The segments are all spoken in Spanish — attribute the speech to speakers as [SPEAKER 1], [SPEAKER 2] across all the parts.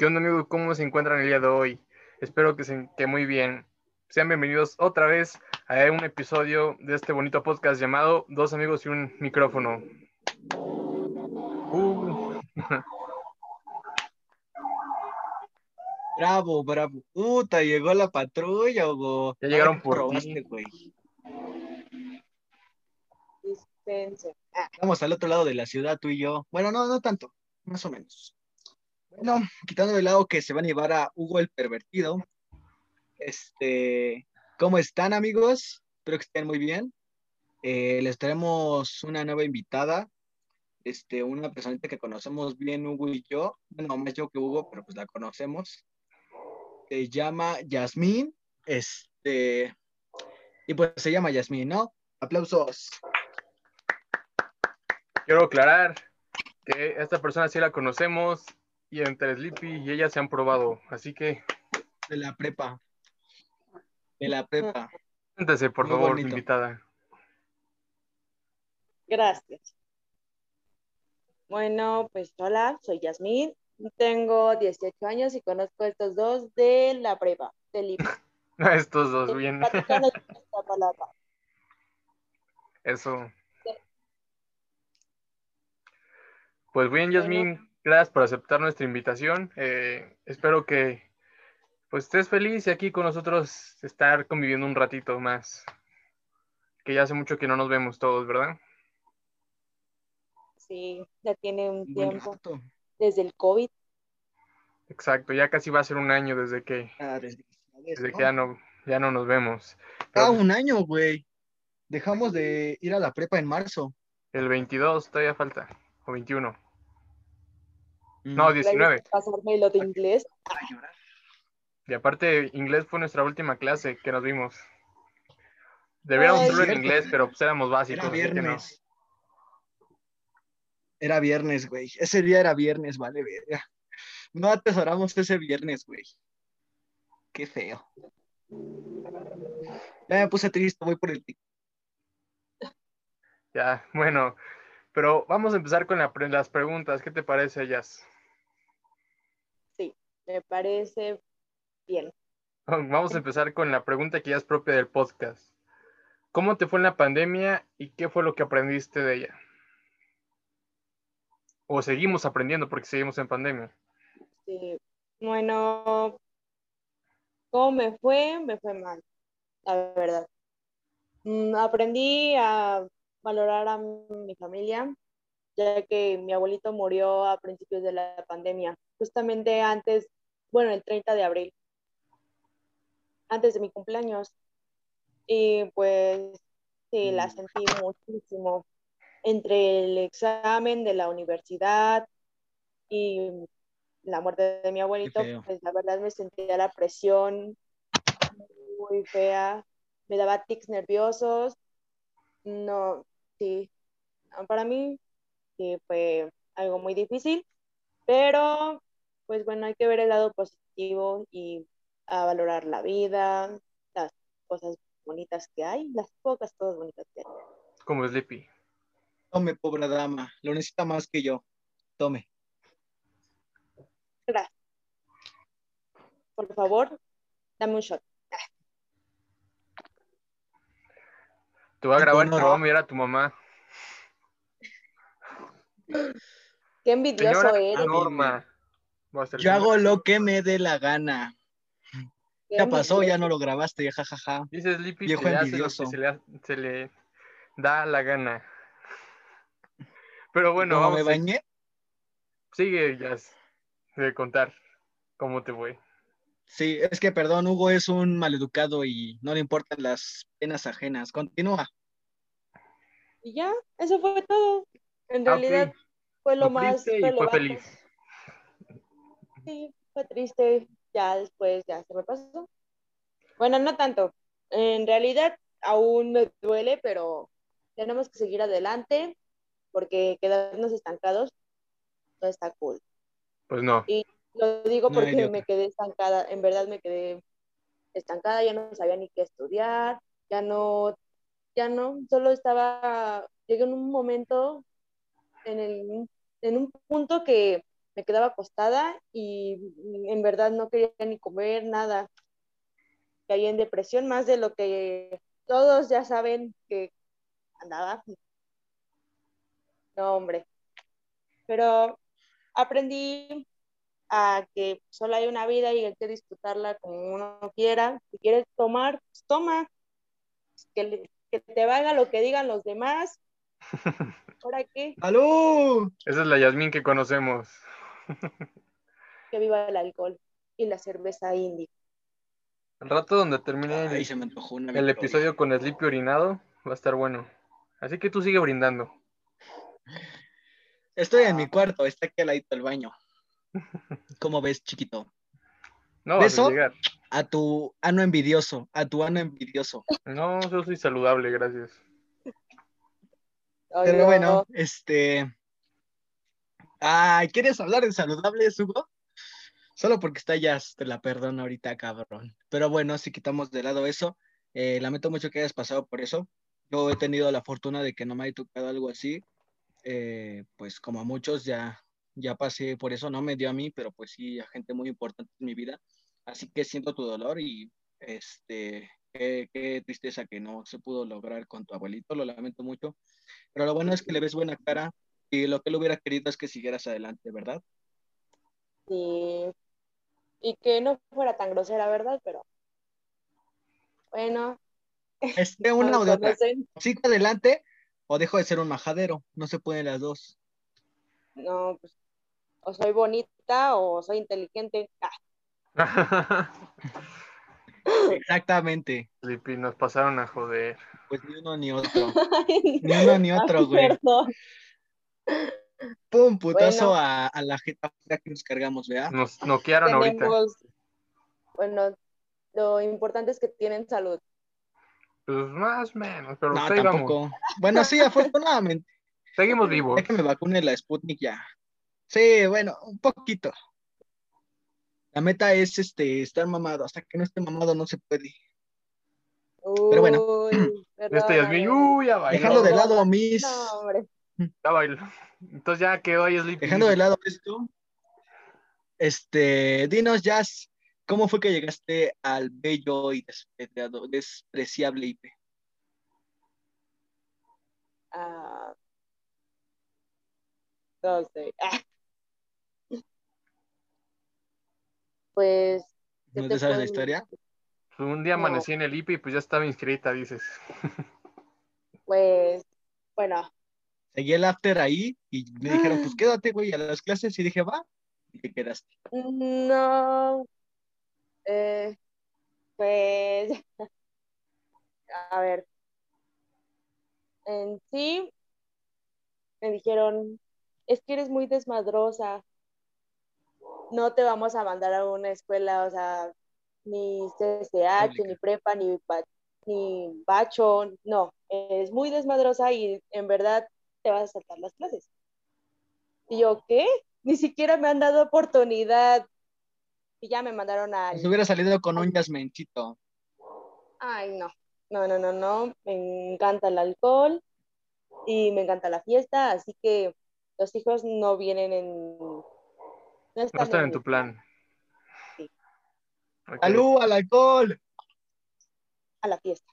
[SPEAKER 1] ¿Qué onda, amigo? ¿Cómo se encuentran el día de hoy? Espero que, se, que muy bien. Sean bienvenidos otra vez a un episodio de este bonito podcast llamado Dos amigos y un micrófono. Uh.
[SPEAKER 2] Bravo, bravo. Puta, llegó la patrulla, Hugo.
[SPEAKER 1] Ya llegaron por
[SPEAKER 2] robaste,
[SPEAKER 1] ti.
[SPEAKER 2] güey.
[SPEAKER 3] Ah,
[SPEAKER 2] Estamos al otro lado de la ciudad, tú y yo. Bueno, no, no tanto, más o menos. Bueno, quitando de lado que se van a llevar a Hugo el pervertido. Este, ¿cómo están, amigos? Espero que estén muy bien. Eh, les traemos una nueva invitada. Este, una personita que conocemos bien, Hugo y yo. Bueno, más yo que Hugo, pero pues la conocemos. Se llama Yasmín. Este, y pues se llama Yasmín, ¿no? Aplausos.
[SPEAKER 1] Quiero aclarar que esta persona sí la conocemos y entre Sleepy y ella se han probado. Así que,
[SPEAKER 2] De la prepa. De la prepa.
[SPEAKER 1] cuéntese, por
[SPEAKER 2] Muy
[SPEAKER 1] favor,
[SPEAKER 2] bonito.
[SPEAKER 1] invitada.
[SPEAKER 3] gracias. Bueno, pues hola, soy Yasmín. Tengo 18 años y conozco a estos dos de la prepa, del IPA.
[SPEAKER 1] Estos dos, bien. Eso. Pues bien, Yasmín, gracias por aceptar nuestra invitación. Eh, espero que pues estés feliz y aquí con nosotros estar conviviendo un ratito más. Que ya hace mucho que no nos vemos todos, ¿verdad?
[SPEAKER 3] Sí, ya tiene un
[SPEAKER 2] buen
[SPEAKER 3] tiempo,
[SPEAKER 2] rato.
[SPEAKER 3] desde el COVID.
[SPEAKER 1] Exacto, ya casi va a ser un año desde que,
[SPEAKER 2] Ah,
[SPEAKER 1] desde
[SPEAKER 2] ¿no?
[SPEAKER 1] que ya no, ya no nos vemos. Pero
[SPEAKER 2] Ah, un año, güey. Dejamos de ir a la prepa en marzo.
[SPEAKER 1] el 22 todavía falta, o 21. No, 19.
[SPEAKER 3] Pasarme lo de inglés.
[SPEAKER 2] Para llorar.
[SPEAKER 1] Y aparte, inglés fue nuestra última clase que nos vimos. Deberíamos hacerlo en inglés, pero pues éramos básicos.
[SPEAKER 2] Era
[SPEAKER 1] que no.
[SPEAKER 2] viernes. Era viernes, güey. Ese día era viernes, vale, verga. No atesoramos ese viernes, güey. Qué feo. Ya me puse triste, voy por el tic.
[SPEAKER 1] Ya, bueno, pero vamos a empezar con la pre- las preguntas. ¿Qué te parece, Jazz?
[SPEAKER 3] Me parece bien.
[SPEAKER 1] Vamos a empezar con la pregunta que ya es propia del podcast. ¿Cómo te fue en la pandemia y qué fue lo que aprendiste de ella? O seguimos aprendiendo porque seguimos en pandemia.
[SPEAKER 3] Sí, bueno, ¿cómo me fue? Me fue mal, la verdad. Mm, aprendí a valorar a mi familia, ya que mi abuelito murió a principios de la pandemia, justamente antes, bueno, el 30 de abril, antes de mi cumpleaños. Y pues sí, la sentí muchísimo entre el examen de la universidad y la muerte de mi abuelito, pues la verdad me sentía la presión muy fea, me daba tics nerviosos, no, sí, para mí sí fue algo muy difícil, pero pues bueno, hay que ver el lado positivo y a valorar la vida, las cosas bonitas que hay, las pocas cosas bonitas que hay.
[SPEAKER 1] Como Sleepy.
[SPEAKER 2] Tome, pobre dama. Lo necesita más que yo. Tome.
[SPEAKER 3] Gracias. Por favor, dame un shot.
[SPEAKER 1] Te voy a grabar y te voy a enviar a tu mamá.
[SPEAKER 3] Qué envidioso
[SPEAKER 1] Señora
[SPEAKER 3] eres.
[SPEAKER 1] Norma.
[SPEAKER 2] Yo hago lo que me dé la gana. Ya pasó, ya no lo grabaste, ya, jajaja.
[SPEAKER 1] Dice Sleepy
[SPEAKER 2] Viejo
[SPEAKER 1] que hace lo que
[SPEAKER 2] envidioso.
[SPEAKER 1] se le, se le da la gana. Pero bueno, vamos
[SPEAKER 2] me bañé,
[SPEAKER 1] sigue Jazz de contar cómo te fue.
[SPEAKER 2] sí, es que perdón, Hugo es un maleducado y no le importan las penas ajenas. Continúa.
[SPEAKER 3] Y ya, eso fue todo. En
[SPEAKER 1] Ah,
[SPEAKER 3] realidad fue lo más
[SPEAKER 1] y fue feliz.
[SPEAKER 3] Sí, fue triste. Ya después ya se me pasó. Bueno, no tanto. En realidad aún me duele, pero tenemos que seguir adelante porque quedarnos estancados no está cool.
[SPEAKER 1] Pues no.
[SPEAKER 3] Lo digo
[SPEAKER 2] No,
[SPEAKER 3] porque
[SPEAKER 2] idiota.
[SPEAKER 3] me quedé estancada, en verdad me quedé estancada, ya no sabía ni qué estudiar, ya no, ya no, solo estaba, llegué en un momento, en, el, en un punto que me quedaba acostada y en verdad no quería ni comer nada. Caí en depresión más de lo que todos ya saben que andaba. No, hombre. Pero aprendí a que solo hay una vida y hay que disfrutarla como uno quiera. Si quieres tomar, pues toma. Que, que te valga lo que digan los demás. ¿Ahora qué?
[SPEAKER 2] ¡Aló!
[SPEAKER 1] Esa es la Yasmín que conocemos.
[SPEAKER 3] Que viva el alcohol y la cerveza india.
[SPEAKER 1] El rato donde termine el,
[SPEAKER 2] se me antojó una
[SPEAKER 1] el
[SPEAKER 2] Victoria.
[SPEAKER 1] episodio con Sleepy orinado, va a estar bueno. Así que tú sigue brindando.
[SPEAKER 2] Estoy en mi cuarto, está aquí al ladito del baño. ¿Cómo ves, chiquito?
[SPEAKER 1] No a
[SPEAKER 2] ¿Beso?
[SPEAKER 1] llegar.
[SPEAKER 2] A tu ano envidioso, a tu ano envidioso.
[SPEAKER 1] No, yo soy saludable, gracias.
[SPEAKER 3] Ay,
[SPEAKER 2] Pero
[SPEAKER 3] no.
[SPEAKER 2] bueno, este. Ay, ¿quieres hablar de saludables, Hugo? Solo porque está ya, te la perdono ahorita, cabrón. Pero bueno, si quitamos de lado eso, eh, lamento mucho que hayas pasado por eso. Yo he tenido la fortuna de que no me haya tocado algo así. Eh, pues como a muchos ya, ya pasé por eso, no me dio a mí, pero pues sí a gente muy importante en mi vida. Así que siento tu dolor y este, qué, qué tristeza que no se pudo lograr con tu abuelito, lo lamento mucho. Pero lo bueno es que le ves buena cara y lo que él hubiera querido es que siguieras adelante, ¿verdad?
[SPEAKER 3] Sí. Y que no fuera tan grosera, ¿verdad? Pero bueno,
[SPEAKER 2] Este, una
[SPEAKER 3] no
[SPEAKER 2] o de otra. ¿Sigo adelante o dejo de ser un majadero? No se pueden las dos.
[SPEAKER 3] No, pues o soy bonita o soy inteligente. Ah,
[SPEAKER 2] Exactamente.
[SPEAKER 1] Sleepy, nos pasaron a joder.
[SPEAKER 2] Pues ni uno ni otro.
[SPEAKER 3] ay,
[SPEAKER 2] Ni uno ni otro,
[SPEAKER 3] ay,
[SPEAKER 2] güey.
[SPEAKER 3] perdón.
[SPEAKER 2] Pum, putazo
[SPEAKER 3] Bueno.
[SPEAKER 2] a, a la jeta que nos cargamos, ¿verdad?
[SPEAKER 1] Nos noquearon ahorita.
[SPEAKER 3] Bueno, lo importante es que tienen salud.
[SPEAKER 1] Pues más o menos, pero
[SPEAKER 2] No,
[SPEAKER 1] pues
[SPEAKER 2] tampoco. Bueno, sí, afortunadamente.
[SPEAKER 1] Seguimos vivos.
[SPEAKER 2] Ya que me vacune la Sputnik ya. Sí, bueno, un poquito. La meta es este estar mamado. Hasta que no esté mamado no se puede. Pero bueno.
[SPEAKER 3] Uy,
[SPEAKER 1] Este uy, ya bailó.
[SPEAKER 2] Dejando de lado mis.
[SPEAKER 3] No, hombre.
[SPEAKER 1] Ya bailó. Entonces ya quedó ahí Sleepy.
[SPEAKER 2] Dejando de lado esto. Este, dinos, Jazz, ¿cómo fue que llegaste al bello y despreciable IP?
[SPEAKER 3] Ah, no sé. Ah. Pues, ¿qué
[SPEAKER 2] ¿No
[SPEAKER 3] te
[SPEAKER 2] te sabes la historia?
[SPEAKER 1] Pues un día
[SPEAKER 3] No.
[SPEAKER 1] amanecí en el IPI y pues ya estaba inscrita, dices.
[SPEAKER 3] Pues, bueno,
[SPEAKER 2] Seguí el after ahí y me dijeron, pues quédate, güey, a las clases. Y dije, va. Y te quedaste.
[SPEAKER 3] no. Eh, pues, a ver. En sí, me dijeron, es que eres muy desmadrosa. No te vamos a mandar a una escuela, o sea, ni CCH, ni prepa, ni, ni bacho, no, es muy desmadrosa y en verdad te vas a saltar las clases. Y yo, ¿qué? Ni siquiera me han dado oportunidad. Y ya me mandaron a...
[SPEAKER 2] Si hubiera salido con un yasmencito.
[SPEAKER 3] Ay, no, no, no, no, no, me encanta el alcohol y me encanta la fiesta, así que los hijos no vienen en... No están,
[SPEAKER 1] No están en tu plan.
[SPEAKER 3] Sí.
[SPEAKER 1] Ok.
[SPEAKER 2] ¡Salud al alcohol!
[SPEAKER 3] a la fiesta.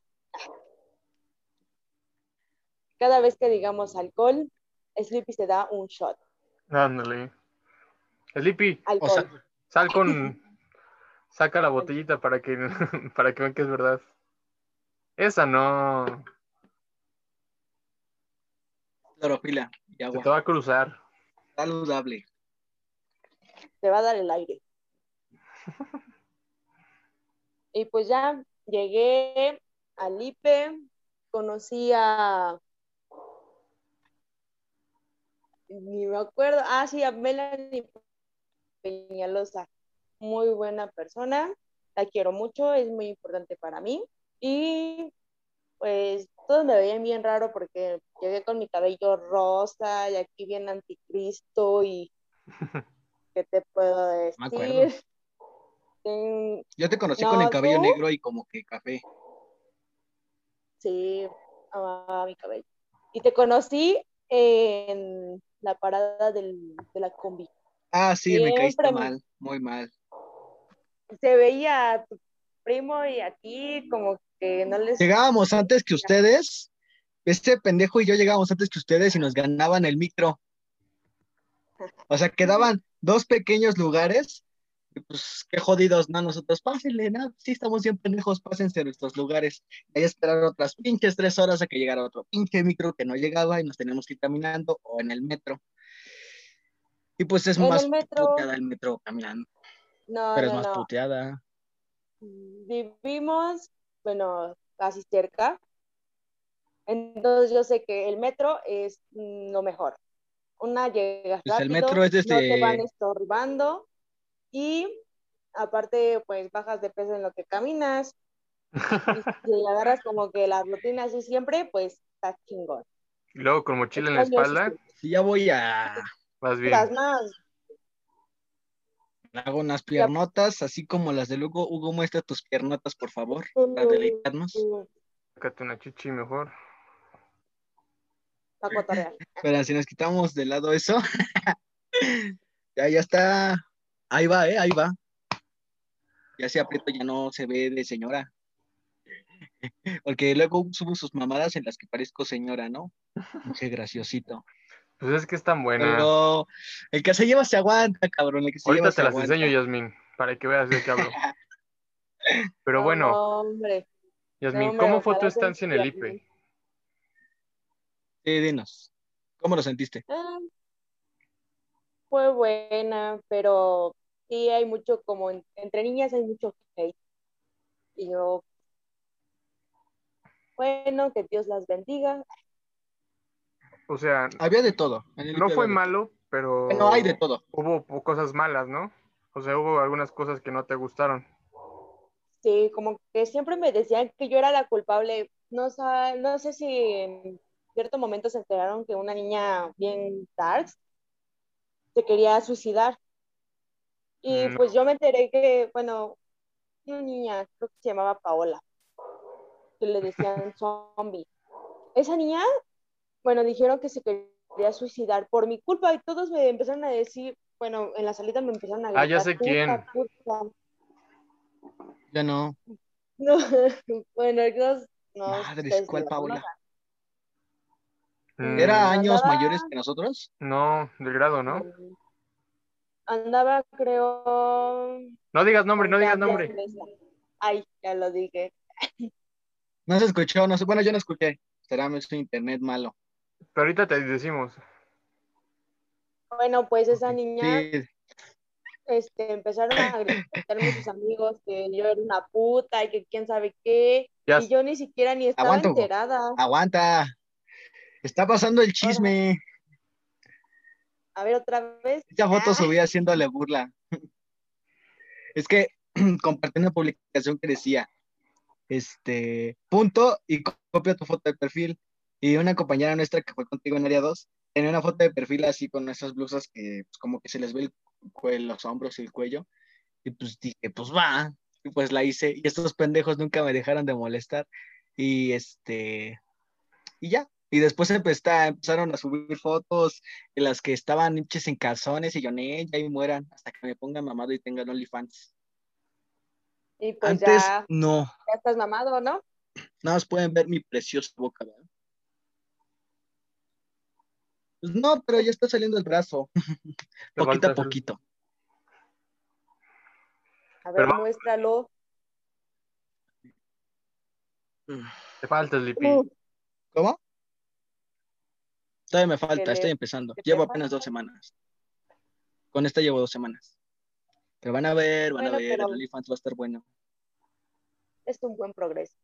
[SPEAKER 3] Cada vez que digamos alcohol, Sleepy se da un shot.
[SPEAKER 1] Ándale. Sleepy,
[SPEAKER 3] Alcohol.
[SPEAKER 2] O sea,
[SPEAKER 1] sal con. Saca la botellita para que, para que vean que es verdad. Esa no.
[SPEAKER 2] clorofila y
[SPEAKER 1] Se te
[SPEAKER 2] agua.
[SPEAKER 1] va a cruzar.
[SPEAKER 2] Saludable.
[SPEAKER 3] te va a dar el aire. Y pues ya llegué al IPE, conocí a, ni me acuerdo, ah, sí, a Melanie Peñalosa, muy buena persona, la quiero mucho, es muy importante para mí. Y pues todos me veían bien raro porque llegué con mi cabello rosa y aquí bien anticristo y ¿qué te puedo
[SPEAKER 2] Me
[SPEAKER 3] decir? Mm,
[SPEAKER 2] Yo te conocí
[SPEAKER 3] No,
[SPEAKER 2] con el cabello
[SPEAKER 3] ¿tú?
[SPEAKER 2] negro y como que café.
[SPEAKER 3] Sí, amaba mi cabello. Y te conocí en la parada del- de la combi.
[SPEAKER 2] Ah, sí, me caíste mal, muy mal.
[SPEAKER 3] Se veía a tu primo y a ti como que no les...
[SPEAKER 2] Llegábamos antes que ustedes. Este pendejo y yo llegábamos antes que ustedes y nos ganaban el micro. O sea, quedaban dos pequeños lugares. Pues qué jodidos, ¿no? Nosotros, pásenle, ¿no? Sí, estamos bien pendejos, pásense a nuestros lugares. Y ahí esperar otras pinches tres horas a que llegara otro pinche micro que no llegaba y nos teníamos que ir caminando o en el metro. Y pues es
[SPEAKER 3] En
[SPEAKER 2] más
[SPEAKER 3] el metro.
[SPEAKER 2] puteada el metro caminando,
[SPEAKER 3] No,
[SPEAKER 2] pero es
[SPEAKER 3] no,
[SPEAKER 2] más
[SPEAKER 3] no.
[SPEAKER 2] puteada.
[SPEAKER 3] Vivimos, bueno, casi cerca. Entonces yo sé que el metro es lo mejor. Una llegas
[SPEAKER 2] Pues el
[SPEAKER 3] rápido,
[SPEAKER 2] metro es
[SPEAKER 3] no te
[SPEAKER 2] desde-
[SPEAKER 3] van estorbando y aparte pues bajas de peso en lo que caminas y si agarras como que la rutina así siempre, pues está chingón.
[SPEAKER 1] Y luego con mochila en la espalda,
[SPEAKER 2] Si ya voy a
[SPEAKER 1] vas bien.
[SPEAKER 3] Las más,
[SPEAKER 2] Hago unas piernotas, así como las de Hugo. Hugo, muestra tus piernotas, por favor, para deleitarnos.
[SPEAKER 1] Sácate una chichi mejor.
[SPEAKER 3] para cotorrear.
[SPEAKER 2] Pero si nos quitamos de lado eso, ya, ya está. Ahí va, ¿eh? Ahí va. Ya se aprieto, ya no se ve de señora. Porque luego subo sus mamadas en las que parezco señora, ¿no? Qué graciosito.
[SPEAKER 1] Pues es que es tan buena.
[SPEAKER 2] Pero el que se lleva se aguanta, cabrón. El que se
[SPEAKER 1] Ahorita
[SPEAKER 2] lleva
[SPEAKER 1] te
[SPEAKER 2] se
[SPEAKER 1] las
[SPEAKER 2] aguanta.
[SPEAKER 1] enseño, Yasmin, para que veas de qué hablo. Pero
[SPEAKER 3] No,
[SPEAKER 1] bueno,
[SPEAKER 3] hombre.
[SPEAKER 1] Yasmin, ¿cómo fue tu estancia en el. IPE?
[SPEAKER 2] Sí, dinos. ¿Cómo lo sentiste?
[SPEAKER 3] Ah, fue buena, pero sí hay mucho, como en- entre niñas hay mucho hate. Y yo, bueno, que Dios las bendiga.
[SPEAKER 1] O sea,
[SPEAKER 2] Había de todo. En el
[SPEAKER 1] no fue malo, pero.
[SPEAKER 2] Bueno, hay de todo.
[SPEAKER 1] hubo cosas malas, ¿no? O sea, hubo algunas cosas que no te gustaron.
[SPEAKER 3] Sí, como que siempre me decían que yo era la culpable. No, no sé si en cierto momento se enteraron que una niña bien darks se quería suicidar. Y
[SPEAKER 1] No.
[SPEAKER 3] pues yo me enteré que, bueno, una niña, creo que se llamaba Paola, que le decían zombie. Esa niña, bueno, dijeron que se quería suicidar por mi culpa y todos me empezaron a decir, bueno, en la salida me empezaron a
[SPEAKER 1] Ah, ya
[SPEAKER 3] gritar,
[SPEAKER 1] sé
[SPEAKER 3] "Puta,
[SPEAKER 1] quién".
[SPEAKER 3] puta".
[SPEAKER 2] Ya no.
[SPEAKER 3] No, bueno, no, no ustedes
[SPEAKER 2] ¿cuál
[SPEAKER 3] la
[SPEAKER 2] Paula?
[SPEAKER 3] conozcan.
[SPEAKER 1] Mm,
[SPEAKER 2] ¿Era
[SPEAKER 3] Mm,
[SPEAKER 2] años
[SPEAKER 3] andaba-
[SPEAKER 2] mayores que nosotros?
[SPEAKER 1] No, del grado, ¿no?
[SPEAKER 3] Mm, Andaba, creo.
[SPEAKER 1] No digas nombre, no digas nombre.
[SPEAKER 3] Ay, ya lo dije.
[SPEAKER 2] No se escuchó, no sé. Bueno, yo no escuché. Será su internet malo.
[SPEAKER 1] Pero ahorita te decimos.
[SPEAKER 3] Bueno, pues esa niña
[SPEAKER 2] Sí,
[SPEAKER 3] este, empezaron a gritarme sus amigos que yo era una puta y que quién sabe qué.
[SPEAKER 1] Ya,
[SPEAKER 3] Y yo ni siquiera ni estaba
[SPEAKER 2] Aguanta, Hugo.
[SPEAKER 3] enterada.
[SPEAKER 2] aguanta. Está pasando el chisme.
[SPEAKER 3] A ver, otra vez.
[SPEAKER 2] Esa foto subí haciéndole burla. Es que compartí una publicación que decía, este, punto y co- copia tu foto de perfil. Y una compañera nuestra que fue contigo en área 2, tenía una foto de perfil así con esas blusas que pues, como que se les ve el los hombros y el cuello. Y pues dije, pues va. Y pues la hice. Y estos pendejos nunca me dejaron de molestar. Y este, y ya. Y después empezá- empezaron a subir fotos en las que estaban hinches en calzones y yo, "Nee, ya y mueran hasta que me pongan mamado y tengan OnlyFans.
[SPEAKER 3] Y pues
[SPEAKER 2] Antes,
[SPEAKER 3] ya,
[SPEAKER 2] no.
[SPEAKER 3] ya estás mamado, ¿no?
[SPEAKER 2] Nada más pueden ver mi preciosa boca, ¿verdad? Pues no, pero ya está saliendo el brazo, poquito a poquito.
[SPEAKER 3] A ver,
[SPEAKER 1] Pero-
[SPEAKER 3] muéstralo.
[SPEAKER 1] Te falta, Lipi.
[SPEAKER 3] Uh,
[SPEAKER 2] ¿Cómo? Todavía me falta, estoy empezando. Llevo apenas dos semanas. Con esta llevo dos semanas. Pero van a ver, van
[SPEAKER 3] Bueno,
[SPEAKER 2] a ver, el OnlyFans va a estar bueno.
[SPEAKER 3] es un buen progreso.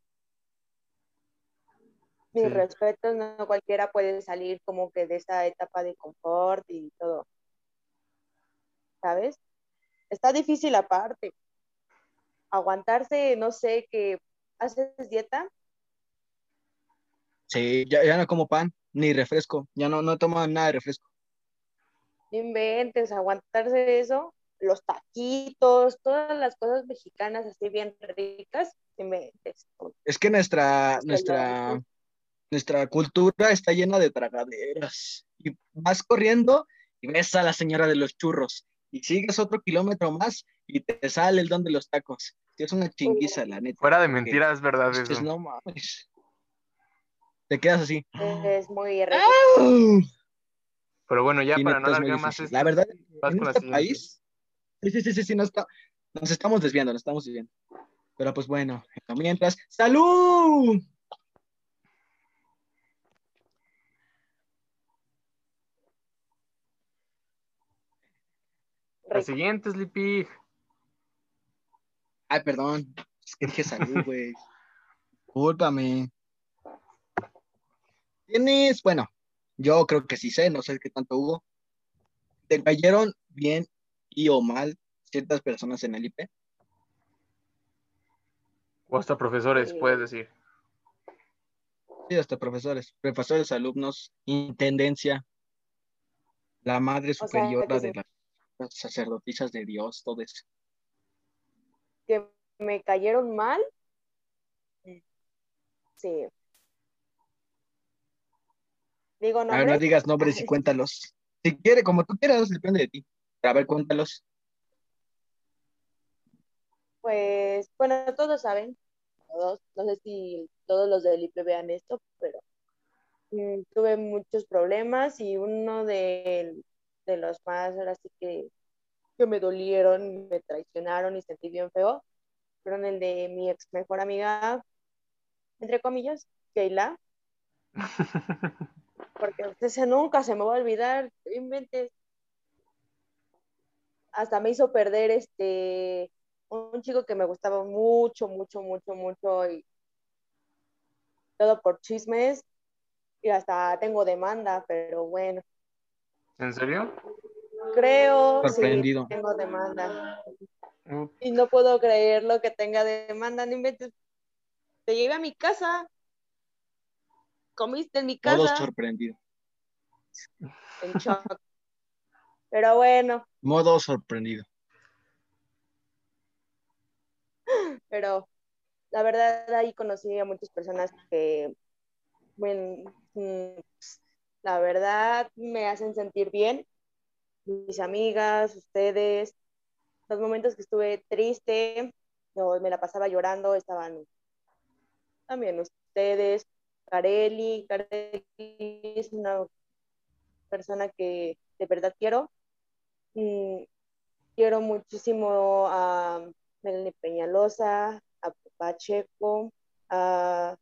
[SPEAKER 3] Mis
[SPEAKER 1] Sí.
[SPEAKER 3] respetos, no cualquiera puede salir como que de esta etapa de confort y todo. ¿Sabes? Está difícil aparte. Aguantarse, no sé, que haces dieta.
[SPEAKER 2] Sí, ya, ya no como pan, ni refresco. Ya no, no tomo nada de refresco.
[SPEAKER 3] Inventes, aguantarse eso, los taquitos, todas las cosas mexicanas así bien ricas, inventes.
[SPEAKER 2] Es que nuestra,
[SPEAKER 3] Hasta
[SPEAKER 2] nuestra,
[SPEAKER 3] yo.
[SPEAKER 2] nuestra cultura está llena de tragaderas. Y vas corriendo y ves a la señora de los churros. y sigues otro kilómetro más y te sale el don de los tacos. Es una chinguiza, la neta.
[SPEAKER 1] Fuera de mentiras, es verdad eso.
[SPEAKER 2] no mames. Te quedas así.
[SPEAKER 3] Es muy rico.
[SPEAKER 2] ¡Au!
[SPEAKER 1] Pero bueno, ya
[SPEAKER 2] Sí,
[SPEAKER 1] para no alargar más esto,
[SPEAKER 2] La verdad,
[SPEAKER 1] vas
[SPEAKER 2] en
[SPEAKER 1] la
[SPEAKER 2] este país, sí, sí, sí, sí, sí, no está- nos estamos desviando, nos estamos desviando. Pero pues bueno, mientras, ¡salud!
[SPEAKER 1] La siguiente, Sleepy.
[SPEAKER 2] Ay, perdón, es que dije salud, güey. Discúlpame. Tienes, bueno, yo creo que sí sé, no sé qué tanto hubo. ¿Te cayeron bien y o mal ciertas personas en el IP?
[SPEAKER 1] O hasta profesores, puedes decir.
[SPEAKER 2] Sí, hasta profesores, profesores, alumnos, intendencia, la madre superiora de
[SPEAKER 3] sí.
[SPEAKER 2] las sacerdotisas de Dios, todo eso.
[SPEAKER 3] Que me cayeron mal. Sí. Digo,
[SPEAKER 2] A ver, no
[SPEAKER 3] nombres.
[SPEAKER 2] digas nombres y cuéntalos. Si quiere, como tú quieras, depende de ti. Pero a ver, cuéntalos.
[SPEAKER 3] Pues, bueno, todos saben, todos, no sé si todos los del IPE vean esto, pero mm, tuve muchos problemas y uno de, de los más, ahora sí que, que me dolieron, me traicionaron y sentí bien feo, fueron el de mi ex mejor amiga, entre comillas, Keila, porque ese nunca se me va a olvidar, inventes. Hasta me hizo perder este un chico que me gustaba mucho, mucho, mucho, mucho y todo por chismes y hasta tengo demanda, pero bueno,
[SPEAKER 1] ¿En serio?
[SPEAKER 3] creo sí tengo demanda y no puedo creer lo que tenga demanda, no inventes. Te llevé a mi casa, comiste en mi
[SPEAKER 2] Modo
[SPEAKER 3] casa,
[SPEAKER 2] sorprendido.
[SPEAKER 3] en shock. Pero bueno,
[SPEAKER 2] Modo sorprendido.
[SPEAKER 3] pero la verdad ahí conocí a muchas personas que, bueno, mm, la verdad me hacen sentir bien. Mis amigas, ustedes, los momentos que estuve triste, o me la pasaba llorando, estaban también ustedes. Carelli, Carelli es una persona que de verdad quiero. Mm, quiero muchísimo a Melanie Peñalosa, a Pacheco, a,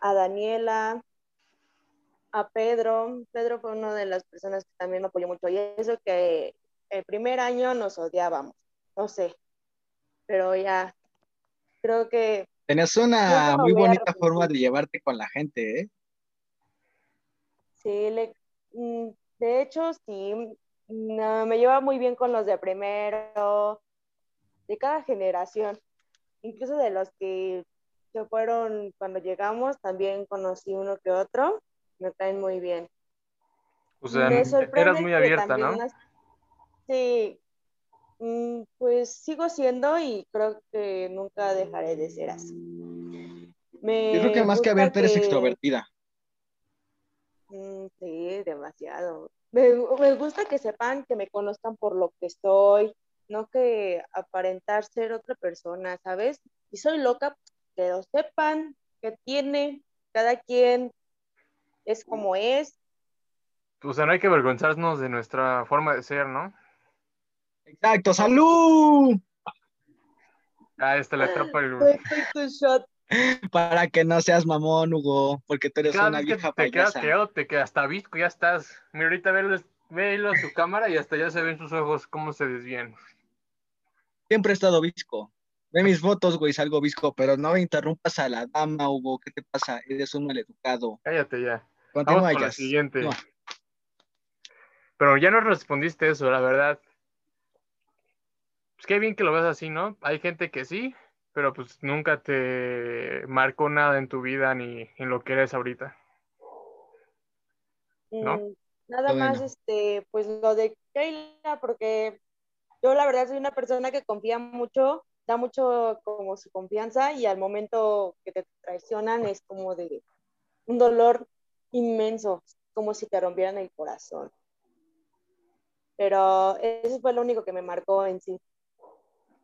[SPEAKER 3] a Daniela, a Pedro. Pedro fue una de las personas que también me apoyó mucho. Y eso que el primer año nos odiábamos, no sé, pero ya creo que
[SPEAKER 2] Tenías una muy bonita
[SPEAKER 3] repetir.
[SPEAKER 2] forma de llevarte con la gente, ¿eh?
[SPEAKER 3] Sí, le, mm, de hecho, sí, no, me lleva muy bien con los de primero, de cada generación, incluso de los que se fueron cuando llegamos, también conocí uno que otro, me caen muy bien.
[SPEAKER 1] o sea,
[SPEAKER 3] Me sorprende
[SPEAKER 1] eras muy
[SPEAKER 3] que
[SPEAKER 1] abierta,
[SPEAKER 3] también
[SPEAKER 1] ¿no?
[SPEAKER 3] las- Sí, mm, pues sigo siendo y creo que nunca dejaré de ser así. Me
[SPEAKER 2] Yo creo que más que abierta eres
[SPEAKER 3] que-
[SPEAKER 2] extrovertida.
[SPEAKER 3] Mm, sí, demasiado. Me, me gusta que sepan, que me conozcan por lo que soy, no que aparentar ser otra persona, ¿sabes? Si soy loca, que lo sepan, que tiene, cada quien es como es.
[SPEAKER 1] O sea, no hay que avergonzarnos de nuestra forma de ser, ¿no?
[SPEAKER 2] Exacto, salud.
[SPEAKER 1] Ah, esta la etapa. el-.
[SPEAKER 2] Para que no seas mamón, Hugo, porque tú eres
[SPEAKER 1] Cada
[SPEAKER 2] una
[SPEAKER 1] vez que
[SPEAKER 2] vieja
[SPEAKER 1] te quedas
[SPEAKER 2] payasa.
[SPEAKER 1] quedado, te quedas hasta visco, ya estás. Mira, ahorita velo, velo a su cámara y hasta ya se ven sus ojos cómo se desvían.
[SPEAKER 2] Siempre he estado visco. Ve mis fotos, güey, salgo visco, pero no interrumpas a la dama, Hugo. ¿Qué te pasa? Eres un maleducado.
[SPEAKER 1] Cállate ya.
[SPEAKER 2] Continúa,
[SPEAKER 1] Vamos con la siguiente. Pero ya no respondiste eso, la verdad. Pues qué bien que lo ves así, ¿no? Hay gente que sí, pero pues nunca te marcó nada en tu vida ni en lo que eres ahorita. ¿No?
[SPEAKER 3] Mm, Nada
[SPEAKER 2] Qué
[SPEAKER 3] más, este, pues lo de Keila, porque yo la verdad soy una persona que confía mucho, da mucho como su confianza y al momento que te traicionan es como de un dolor inmenso, como si te rompieran el corazón. Pero eso fue lo único que me marcó en sí.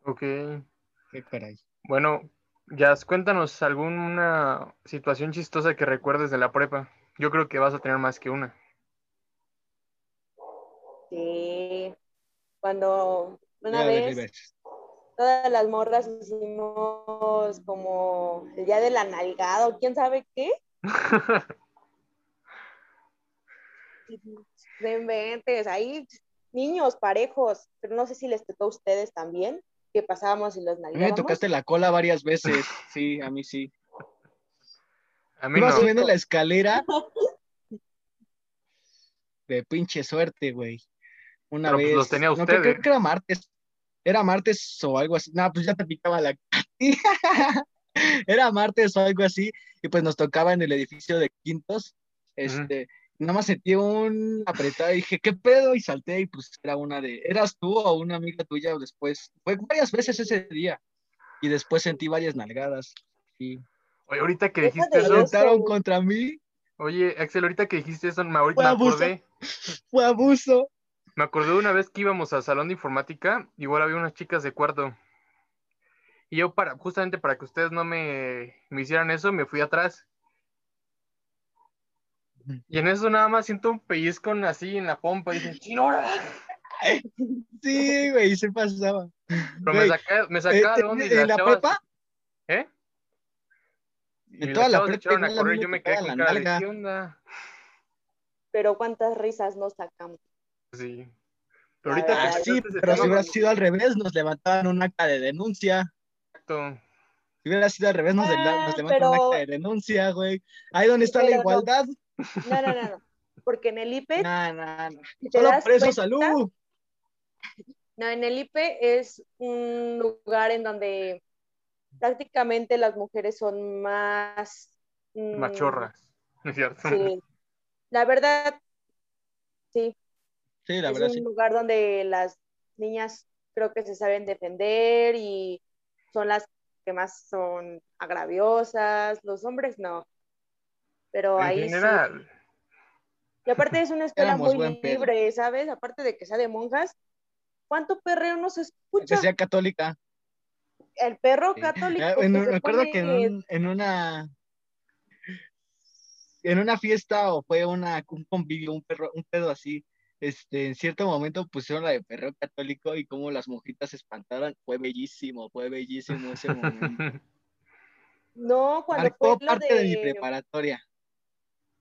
[SPEAKER 1] Ok.
[SPEAKER 2] Qué caray.
[SPEAKER 1] Bueno, Jazz, cuéntanos alguna situación chistosa que recuerdes de la prepa. Yo creo que vas a tener más que una.
[SPEAKER 3] Sí. Cuando una vez todas las morras hicimos como el día de la nalgada o quién sabe qué. De inventes, ahí niños parejos, pero no sé si les tocó a ustedes también, que pasábamos y los
[SPEAKER 2] mí me
[SPEAKER 3] nalgábamos.
[SPEAKER 2] tocaste la cola varias veces. Sí, a mí sí.
[SPEAKER 1] A mí
[SPEAKER 2] Iba
[SPEAKER 1] no.
[SPEAKER 2] subiendo la escalera. De pinche suerte, güey. Una
[SPEAKER 1] Pero, pues,
[SPEAKER 2] vez.
[SPEAKER 1] los tenía
[SPEAKER 2] no,
[SPEAKER 1] usted,
[SPEAKER 2] creo, creo que era martes. Era martes o algo así. No, pues ya te picaba la. era martes o algo así. Y pues nos tocaba en el edificio de Quintos. Este. Nada más sentí un apretado y dije, ¿qué pedo? Y salté y pues era una de, ¿eras tú o una amiga tuya después? Fue varias veces ese día. Y después sentí varias nalgadas. Y
[SPEAKER 1] Oye, ahorita que dijiste eso,
[SPEAKER 2] atentaron contra mí.
[SPEAKER 1] oye, Axel, ahorita que dijiste eso, me, ahorita
[SPEAKER 2] Fue
[SPEAKER 1] me
[SPEAKER 2] abuso.
[SPEAKER 1] acordé.
[SPEAKER 2] Fue abuso.
[SPEAKER 1] Me acordé de una vez que íbamos al salón de informática, igual había unas chicas de cuarto. Y yo para, justamente para que ustedes no me, me hicieran eso, me fui atrás. Y en eso nada más siento un pellizco así en la pompa y dije, ¡Chinora!
[SPEAKER 2] Sí, güey, se pasaba.
[SPEAKER 1] Pero me
[SPEAKER 2] Güey,
[SPEAKER 1] saca, me
[SPEAKER 2] eh,
[SPEAKER 1] sacaba de
[SPEAKER 2] en-
[SPEAKER 1] onda y
[SPEAKER 2] en
[SPEAKER 1] las
[SPEAKER 2] la
[SPEAKER 1] chavas-
[SPEAKER 2] prepa,
[SPEAKER 1] ¿Eh? Y
[SPEAKER 2] En
[SPEAKER 1] las
[SPEAKER 2] toda la prepa
[SPEAKER 1] echaron a correr,
[SPEAKER 2] me
[SPEAKER 1] yo me quedé con
[SPEAKER 2] la
[SPEAKER 1] cara de
[SPEAKER 2] nalga.
[SPEAKER 1] ¿qué onda?
[SPEAKER 3] Pero cuántas risas nos sacamos.
[SPEAKER 1] Sí. Pero
[SPEAKER 3] La
[SPEAKER 1] ahorita que
[SPEAKER 3] verdad.
[SPEAKER 2] Sí, pero si hubiera sido al revés, nos levantaban un acta de denuncia.
[SPEAKER 1] exacto.
[SPEAKER 2] Si hubiera sido al revés, nos, de-
[SPEAKER 3] Ah,
[SPEAKER 2] nos levantan un
[SPEAKER 3] pero-
[SPEAKER 2] acta de denuncia, güey. Ahí donde está la
[SPEAKER 3] pero no.
[SPEAKER 2] igualdad.
[SPEAKER 3] No, no, no, no. Porque en el IPE,
[SPEAKER 2] No, no, no. Solo por eso, salud.
[SPEAKER 3] No, en el IPE es un lugar en donde prácticamente las mujeres son más... mm,
[SPEAKER 1] Machorras. ¿No es cierto?
[SPEAKER 3] Sí. La verdad, sí,
[SPEAKER 2] Sí, la
[SPEAKER 3] es
[SPEAKER 2] verdad,
[SPEAKER 3] un
[SPEAKER 2] sí.
[SPEAKER 3] lugar donde las niñas creo que se saben defender y son las que más son agraviosas, los hombres no. Pero
[SPEAKER 1] En
[SPEAKER 3] ahí sí.
[SPEAKER 1] general,
[SPEAKER 3] Y aparte es una escuela
[SPEAKER 2] Éramos
[SPEAKER 3] muy libre, ¿sabes? Aparte de que sea de monjas, ¿cuánto perreo no se
[SPEAKER 2] Que
[SPEAKER 3] escucha?
[SPEAKER 2] sea católica.
[SPEAKER 3] El perro
[SPEAKER 2] Sí.
[SPEAKER 3] católico. Que
[SPEAKER 2] en-
[SPEAKER 3] se
[SPEAKER 2] me acuerdo que en,
[SPEAKER 3] pone-
[SPEAKER 2] un- en una en una fiesta o fue una, un convivio, un perro, un pedo así, este, en cierto momento pusieron la de perro católico y como las monjitas se espantaron, fue bellísimo, fue bellísimo ese momento.
[SPEAKER 3] No, cuando
[SPEAKER 2] Marcó
[SPEAKER 3] fue
[SPEAKER 2] parte de mi preparatoria.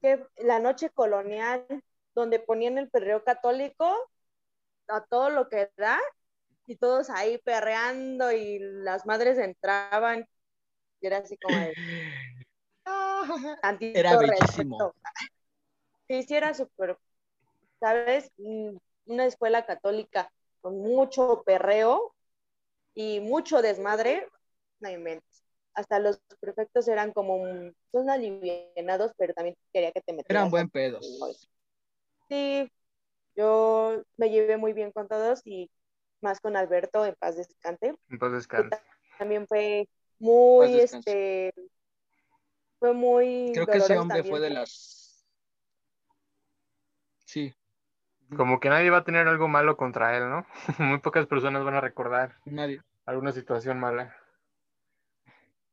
[SPEAKER 3] Que la noche colonial, donde ponían el perreo católico a todo lo que da, y todos ahí perreando y las madres entraban. Y era así como de tantito
[SPEAKER 2] Era bellísimo.
[SPEAKER 3] respeto. Sí, sí, era súper, ¿sabes? Una escuela católica con mucho perreo y mucho desmadre, no inventes. Hasta los prefectos eran como, un- son alivianados, pero también quería que te metieras.
[SPEAKER 2] Eran buen pedos.
[SPEAKER 3] Sí, yo me llevé muy bien con todos y más con Alberto, en paz descanse.
[SPEAKER 1] en paz descanse.
[SPEAKER 3] También fue muy, este, fue muy
[SPEAKER 2] Creo que ese hombre
[SPEAKER 3] también.
[SPEAKER 2] fue de las... Sí,
[SPEAKER 1] Como que nadie va a tener algo malo contra él, ¿no? Muy pocas personas van a recordar
[SPEAKER 2] nadie.
[SPEAKER 1] alguna situación mala.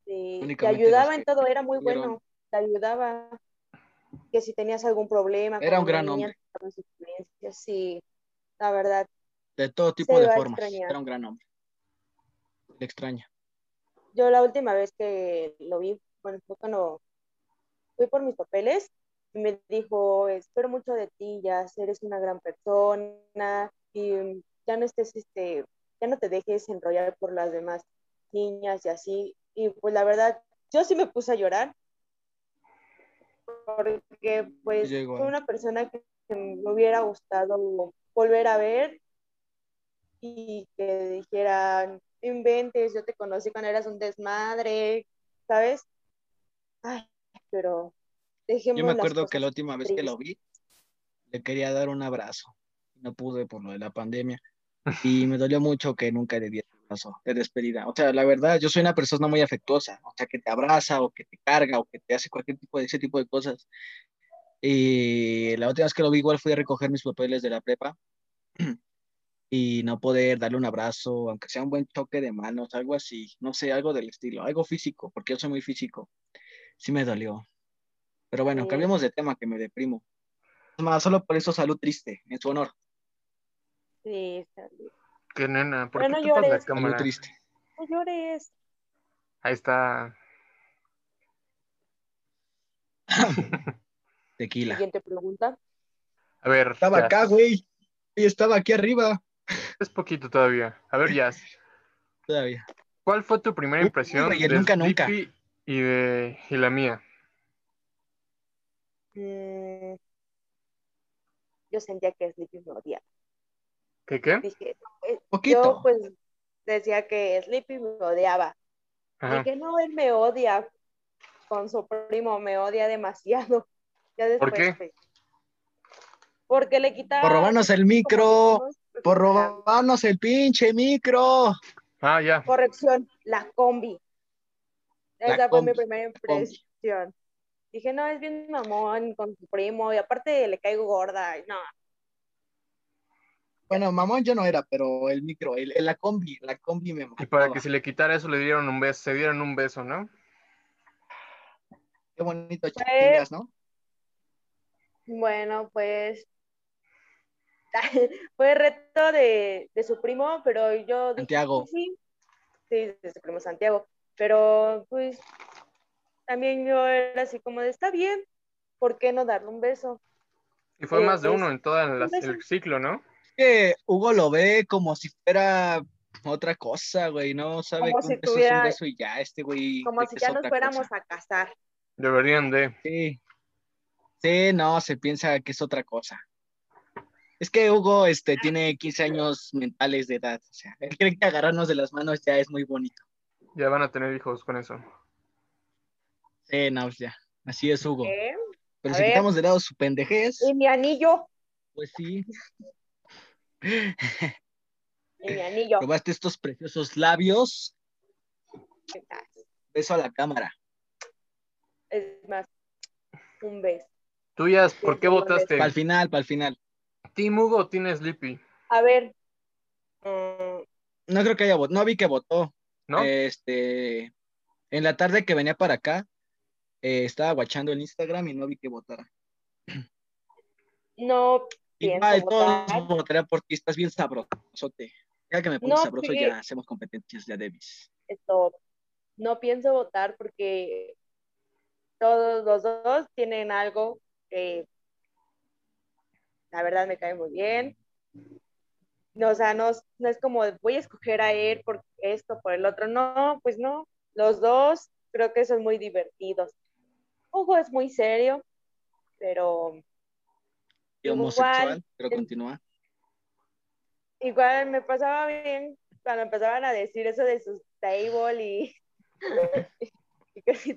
[SPEAKER 3] Sí, te ayudaba en todo, era muy
[SPEAKER 2] tuvieron-
[SPEAKER 3] bueno, te ayudaba. Que si tenías algún problema,
[SPEAKER 2] Era un gran
[SPEAKER 3] niña,
[SPEAKER 2] hombre.
[SPEAKER 3] sí, la verdad.
[SPEAKER 2] De todo tipo
[SPEAKER 3] Se
[SPEAKER 2] de formas. Era un gran hombre. Le extraña.
[SPEAKER 3] Yo la última vez que lo vi, bueno, fue cuando fui por mis papeles y me dijo, espero mucho de ti, ya eres una gran persona y ya no estés, este, ya no te dejes enrollar por las demás niñas y así. Y pues la verdad, yo sí me puse a llorar porque pues fue una persona que me hubiera gustado volver a ver y que dijeran, inventes, yo te conocí cuando eras un desmadre, ¿sabes? Ay, pero dejemos
[SPEAKER 2] Yo me acuerdo que la última vez que lo vi, le quería dar un abrazo. No pude por lo de la pandemia. Y me dolió mucho que nunca le di el abrazo de despedida. O sea, la verdad, yo soy una persona muy afectuosa. O sea, que te abraza o que te carga o que te hace cualquier tipo de ese tipo de cosas. Y la última vez que lo vi, igual fui a recoger mis papeles de la prepa. y no poder darle un abrazo, aunque sea un buen choque de manos, algo así, no sé, algo del estilo, algo físico, porque yo soy muy físico. Sí me dolió. Pero bueno,
[SPEAKER 3] Sí.
[SPEAKER 2] cambiemos de tema que me deprimo. Más, solo por eso salud triste, en su honor.
[SPEAKER 3] Sí, salud.
[SPEAKER 1] Qué nena, ¿por
[SPEAKER 3] Pero
[SPEAKER 1] qué
[SPEAKER 3] no
[SPEAKER 1] tapas la
[SPEAKER 3] llores.
[SPEAKER 2] Salud
[SPEAKER 1] cámara?
[SPEAKER 2] triste.
[SPEAKER 3] No llores.
[SPEAKER 1] Ahí está.
[SPEAKER 2] Tequila.
[SPEAKER 3] Siguiente pregunta.
[SPEAKER 1] A ver,
[SPEAKER 2] Estaba
[SPEAKER 1] Jazz,
[SPEAKER 2] acá, güey. Y estaba aquí arriba.
[SPEAKER 1] es poquito todavía. A ver, Jazz,
[SPEAKER 2] Todavía.
[SPEAKER 1] ¿cuál fue tu primera impresión de
[SPEAKER 2] nunca,
[SPEAKER 1] y de y la mía?
[SPEAKER 3] Mm, yo sentía que Sleepy me odiaba.
[SPEAKER 1] ¿Qué qué?
[SPEAKER 3] Dije, eh,
[SPEAKER 2] Poquito.
[SPEAKER 3] yo pues decía que Sleepy me odiaba.
[SPEAKER 1] Ajá.
[SPEAKER 3] Dije, no, él me odia con su primo, me odia demasiado. Ya después,
[SPEAKER 1] qué?
[SPEAKER 3] pues, porque le quitaba.
[SPEAKER 2] Por robarnos el micro. Por robarnos el pinche micro.
[SPEAKER 1] Ah, ya.
[SPEAKER 3] Corrección, la combi.
[SPEAKER 2] La
[SPEAKER 3] Esa fue mi
[SPEAKER 2] combi,
[SPEAKER 3] primera
[SPEAKER 2] combi.
[SPEAKER 3] impresión. Dije, no, es bien mamón con su primo, y aparte le caigo gorda. y No,
[SPEAKER 2] Bueno, mamón yo no era, pero el micro, el, el- la combi, la combi me
[SPEAKER 1] Y para que se le quitara eso le dieron un beso, se dieron un beso, ¿no?
[SPEAKER 2] Qué bonito,
[SPEAKER 3] Pues,
[SPEAKER 2] chingas, ¿no?
[SPEAKER 3] Bueno, pues fue reto de, de su primo, pero yo dije,
[SPEAKER 2] Santiago.
[SPEAKER 3] sí, sí, de su primo Santiago, pero pues también yo era así como de, está bien, ¿por qué no darle un beso?
[SPEAKER 1] Y fue
[SPEAKER 3] Eh,
[SPEAKER 1] más de uno en todo el ciclo, ¿no?
[SPEAKER 2] Que Hugo lo ve como si fuera otra cosa, güey, no sabe
[SPEAKER 3] Como
[SPEAKER 2] que
[SPEAKER 3] si
[SPEAKER 2] un beso es un beso y ya, este güey.
[SPEAKER 3] Como si ya nos fuéramos
[SPEAKER 2] cosa.
[SPEAKER 3] a casar.
[SPEAKER 1] Deberían de.
[SPEAKER 2] Sí. Sí, no, se piensa que es otra cosa. Es que Hugo este, tiene 15 años mentales de edad. O sea, él cree que agarrarnos de las manos ya es muy bonito.
[SPEAKER 1] Ya van a tener hijos con eso.
[SPEAKER 2] Sí, no, ya. Así es Hugo.
[SPEAKER 3] ¿eh?
[SPEAKER 2] Pero
[SPEAKER 3] A
[SPEAKER 2] si
[SPEAKER 3] ver.
[SPEAKER 2] quitamos de lado su pendejez,
[SPEAKER 3] Y mi anillo,
[SPEAKER 2] pues sí.
[SPEAKER 3] Y mi anillo.
[SPEAKER 2] Probaste estos preciosos labios. Beso a la cámara.
[SPEAKER 3] Es más, un beso.
[SPEAKER 1] Tuyas, ¿por qué votaste?
[SPEAKER 2] Para el final, para el final.
[SPEAKER 1] ¿Team Hugo o Team Sleepy?
[SPEAKER 3] A ver,
[SPEAKER 2] No creo que haya votado. No vi que votó.
[SPEAKER 1] ¿No?
[SPEAKER 2] Este, en la tarde que venía para acá, eh, estaba guachando el Instagram y no vi que votara.
[SPEAKER 3] no
[SPEAKER 2] Igual,
[SPEAKER 3] votar.
[SPEAKER 2] todos votaría por ti, estás bien sabrosote. Ya que me pongo
[SPEAKER 3] No,
[SPEAKER 2] sabroso,
[SPEAKER 3] sí.
[SPEAKER 2] ya hacemos competencias de Davis.
[SPEAKER 3] esto, no pienso votar porque todos los dos tienen algo que la verdad me cae muy bien. No, o sea, no, no es como voy a escoger a él por esto, por el otro. No, pues no. Los dos creo que son muy divertidos. Hugo es muy serio, pero
[SPEAKER 2] Y
[SPEAKER 3] Igual,
[SPEAKER 2] homosexual, pero continúa.
[SPEAKER 3] igual me pasaba bien cuando empezaban a decir eso de sus table y, y que si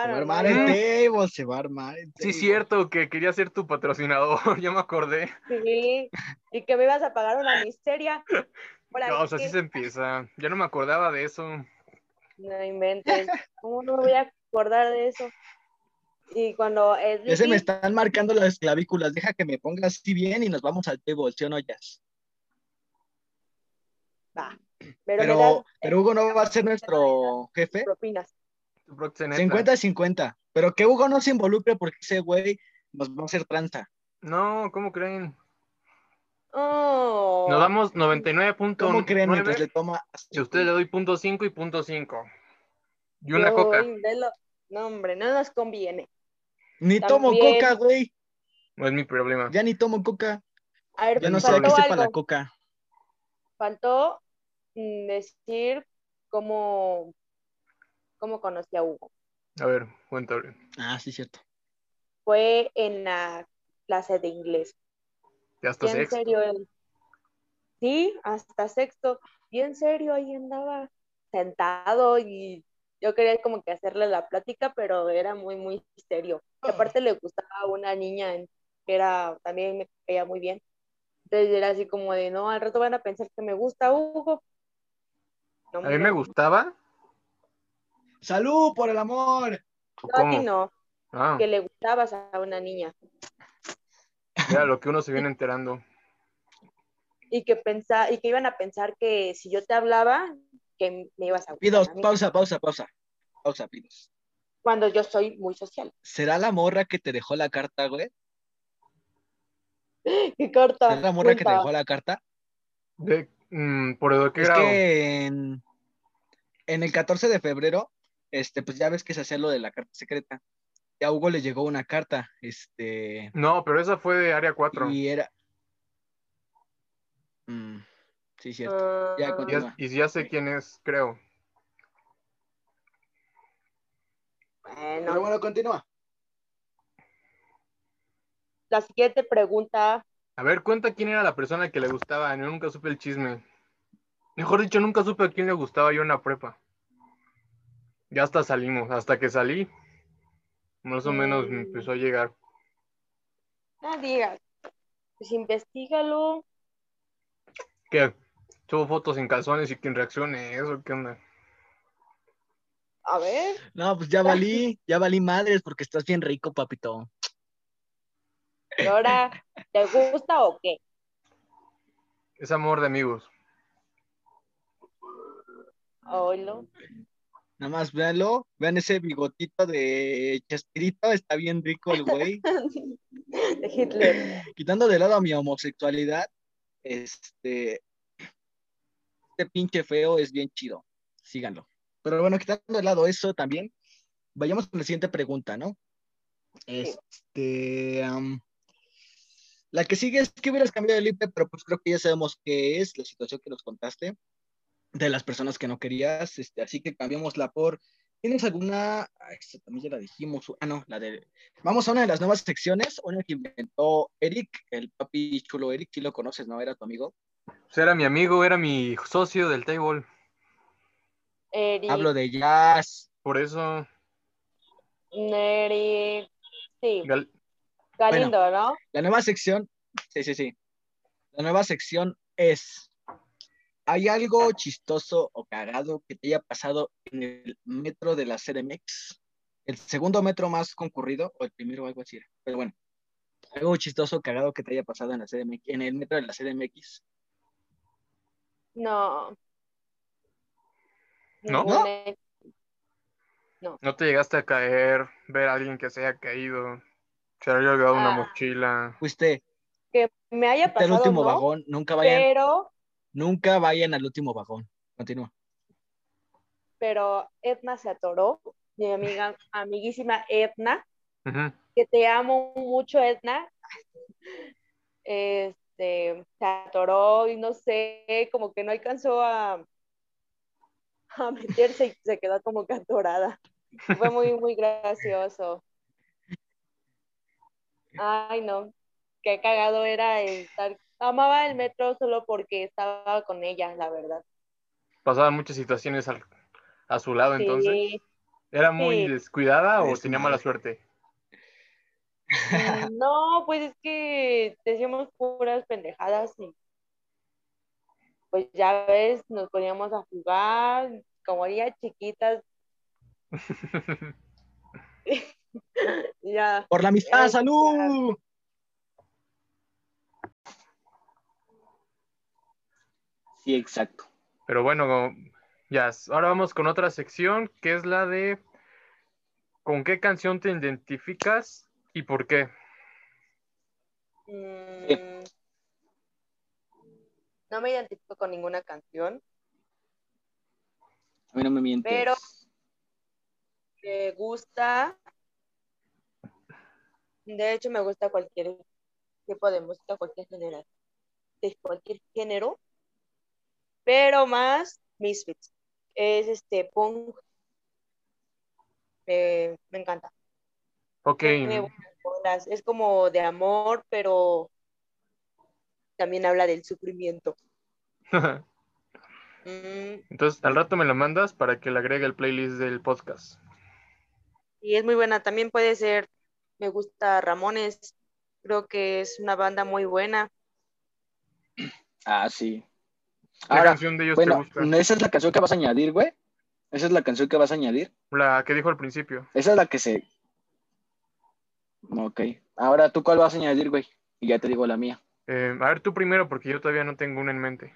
[SPEAKER 2] Se
[SPEAKER 3] trabajaban.
[SPEAKER 2] va a armar el table, se va a armar el
[SPEAKER 1] Sí,
[SPEAKER 2] table.
[SPEAKER 1] cierto, que quería ser tu patrocinador, ya me acordé.
[SPEAKER 3] Sí, y que me ibas a pagar una miseria. Hola,
[SPEAKER 1] No, o sea,
[SPEAKER 3] ¿qué?
[SPEAKER 1] sí se empieza. Ya no me acordaba de eso.
[SPEAKER 3] No inventes. ¿Cómo no me voy a acordar de eso? Y cuando es
[SPEAKER 2] Ya se me están marcando las clavículas. Deja que me ponga así bien y nos vamos al table, ¿sí o no, Jazz?
[SPEAKER 3] va. Pero,
[SPEAKER 2] Pero,
[SPEAKER 3] das
[SPEAKER 2] pero Hugo no va a ser nuestro jefe.
[SPEAKER 3] propinas.
[SPEAKER 1] Tu proxeneta.
[SPEAKER 2] 50-50. Pero que Hugo no se involucre porque ese güey nos va a hacer tranza.
[SPEAKER 1] No, ¿cómo creen?
[SPEAKER 3] Oh,
[SPEAKER 1] Nos damos 99.9
[SPEAKER 2] ¿Cómo creen mientras le toma?
[SPEAKER 1] a usted le doy punto 5 y punto 5. Y una
[SPEAKER 3] yo
[SPEAKER 1] coca.
[SPEAKER 3] No, hombre, no nos conviene.
[SPEAKER 2] Ni tomo coca, güey.
[SPEAKER 1] No es mi problema.
[SPEAKER 2] Ya ni tomo coca.
[SPEAKER 3] A ver,
[SPEAKER 2] Ya no sé de qué sepa la coca.
[SPEAKER 3] Faltó mm, decir cómo, cómo conocí a Hugo.
[SPEAKER 1] A ver, cuéntame.
[SPEAKER 2] Ah, sí, cierto.
[SPEAKER 3] Fue en la clase de inglés. Y en
[SPEAKER 1] sexto.
[SPEAKER 3] serio, él. Sí, hasta sexto. Y en serio, ahí andaba sentado y yo quería como que hacerle la plática, pero era muy, muy serio. Y aparte le gustaba una niña que era, también me caía muy bien. Entonces era así como de, no, al rato van a pensar que me gusta Hugo. No,
[SPEAKER 1] A mí me gustaba.
[SPEAKER 2] salud por el amor.
[SPEAKER 3] no, a ti no,
[SPEAKER 1] Ah,
[SPEAKER 3] que le gustabas a una niña.
[SPEAKER 1] ya lo que uno se viene enterando.
[SPEAKER 3] y que pensa, y que iban a pensar que si yo te hablaba, que me ibas a gustar
[SPEAKER 2] Pidos, pausa, pausa, pausa. Pausa, Pidos.
[SPEAKER 3] cuando yo soy muy social.
[SPEAKER 2] ¿Será la morra que te dejó la carta, güey?
[SPEAKER 3] Qué corta.
[SPEAKER 2] ¿Será la morra que te dejó la carta?
[SPEAKER 1] De, mm, ¿Por de qué
[SPEAKER 2] Es
[SPEAKER 1] grado?
[SPEAKER 2] que en, en el 14 de febrero, este, pues ya ves que se hacía lo de la carta secreta. Y a Hugo le llegó una carta, este,
[SPEAKER 1] No, pero esa fue de área 4.
[SPEAKER 2] y era... Mm, sí, cierto. Ya,
[SPEAKER 3] Ah,
[SPEAKER 2] continúa.
[SPEAKER 1] Y ya sé quién es, creo.
[SPEAKER 3] bueno,
[SPEAKER 2] Pero bueno, continúa.
[SPEAKER 3] la siguiente pregunta.
[SPEAKER 1] A ver, cuenta quién era la persona que le gustaba. Yo nunca supe el chisme. Mejor dicho, nunca supe a quién le gustaba yo en la prepa. Ya hasta salimos. Hasta que salí, más o menos me
[SPEAKER 3] Mm.
[SPEAKER 1] empezó a llegar.
[SPEAKER 3] No digas. Pues investigalo.
[SPEAKER 1] ¿Qué? Subo fotos en calzones y quien reaccione. ¿Eso qué onda?
[SPEAKER 3] A ver.
[SPEAKER 2] No, pues ya valí, ya valí madres porque estás bien rico, papito.
[SPEAKER 3] ¿y ahora te gusta o qué?
[SPEAKER 1] Es amor de amigos.
[SPEAKER 3] Oílo.
[SPEAKER 2] Nada más véanlo, vean ese bigotito de Chespirito, está bien rico el güey.
[SPEAKER 3] De Hitler.
[SPEAKER 2] Quitando de lado a mi homosexualidad, este, este pinche feo es bien chido. Síganlo. Pero bueno, quitando de lado eso también, vayamos con la siguiente pregunta, ¿no? Este, am, la que sigue es que hubieras cambiado el IP, pero pues creo que ya sabemos qué es la situación que nos contaste de las personas que no querías, este, así que cambiémosla por, ¿tienes alguna? Ah, esta también ya la dijimos, ah, no, la de, vamos a una de las nuevas secciones, una que inventó Eric, el papi chulo Eric, si lo conoces, ¿no? Era tu amigo.
[SPEAKER 1] Pues era mi amigo, era mi socio del table.
[SPEAKER 3] Eric.
[SPEAKER 2] Hablo de jazz.
[SPEAKER 1] Por eso,
[SPEAKER 3] Eric. Sí,
[SPEAKER 1] Gal-
[SPEAKER 3] Galindo, ¿no?
[SPEAKER 2] La nueva sección, sí, sí, sí. La nueva sección es, ¿hay algo chistoso o cagado que te haya pasado en el metro de la CDMX? El segundo metro más concurrido, o el primero, o algo así. era. Pero bueno, algo chistoso o cagado que te haya pasado en la CDMX, en el metro de la CDMX.
[SPEAKER 3] No.
[SPEAKER 1] ¿No?
[SPEAKER 3] Ex.
[SPEAKER 1] no te llegaste a caer, ver a alguien que se haya caído, se haya olvidado una
[SPEAKER 3] Ah.
[SPEAKER 1] mochila.
[SPEAKER 2] Fuiste
[SPEAKER 3] Que me haya pasado,
[SPEAKER 2] último
[SPEAKER 3] ¿no?
[SPEAKER 2] vagón, nunca vayan,
[SPEAKER 3] Pero,
[SPEAKER 2] nunca vayan al último vagón. Continúa.
[SPEAKER 3] pero Edna se atoró. Mi amiga, amiguísima Edna, que te amo mucho, Edna. Este, se atoró y no sé, como que no alcanzó a, a meterse y se quedó como que atorada. Fue muy, muy gracioso. Ay, no, qué cagado era estar. Amaba el metro solo porque estaba con ella, la verdad.
[SPEAKER 1] Pasaban muchas situaciones al- a su lado, entonces. ¿Era muy
[SPEAKER 3] Sí.
[SPEAKER 1] descuidada o tenía mala suerte?
[SPEAKER 3] Mm, No, pues es que decíamos puras pendejadas y pues ya ves, nos poníamos a jugar, como ya chiquitas, ya.
[SPEAKER 2] Por la amistad,
[SPEAKER 3] Ay,
[SPEAKER 2] salud. Sí, exacto.
[SPEAKER 1] Pero bueno, ya, ahora vamos con otra sección que es la de ¿con qué canción te identificas y por qué?
[SPEAKER 3] Mm, No me identifico con ninguna canción,
[SPEAKER 2] A mí no me mientes.
[SPEAKER 3] Pero- me gusta, de hecho me gusta cualquier tipo de música, cualquier género, de cualquier género, pero más Misfits, es este punk, Eh, me encanta.
[SPEAKER 1] Ok,
[SPEAKER 3] Tiene buenas rolas, Es como de amor, pero también habla del sufrimiento. Mm,
[SPEAKER 1] entonces al rato me la mandas para que le agregue el playlist del podcast.
[SPEAKER 3] y es muy buena. También puede ser, me gusta Ramones. Creo que es una banda muy buena.
[SPEAKER 2] Ah, sí.
[SPEAKER 1] ¿Qué
[SPEAKER 2] Ahora,
[SPEAKER 1] canción de ellos
[SPEAKER 2] bueno,
[SPEAKER 1] te gusta?
[SPEAKER 2] esa es la canción que vas a añadir, güey. Esa es la canción que vas a añadir.
[SPEAKER 1] La que dijo al principio.
[SPEAKER 2] Esa es la que se. Ok. Ahora, ¿tú cuál vas a añadir, güey? Y ya te digo la mía.
[SPEAKER 1] Eh, a ver, tú primero, porque yo todavía no tengo una en mente.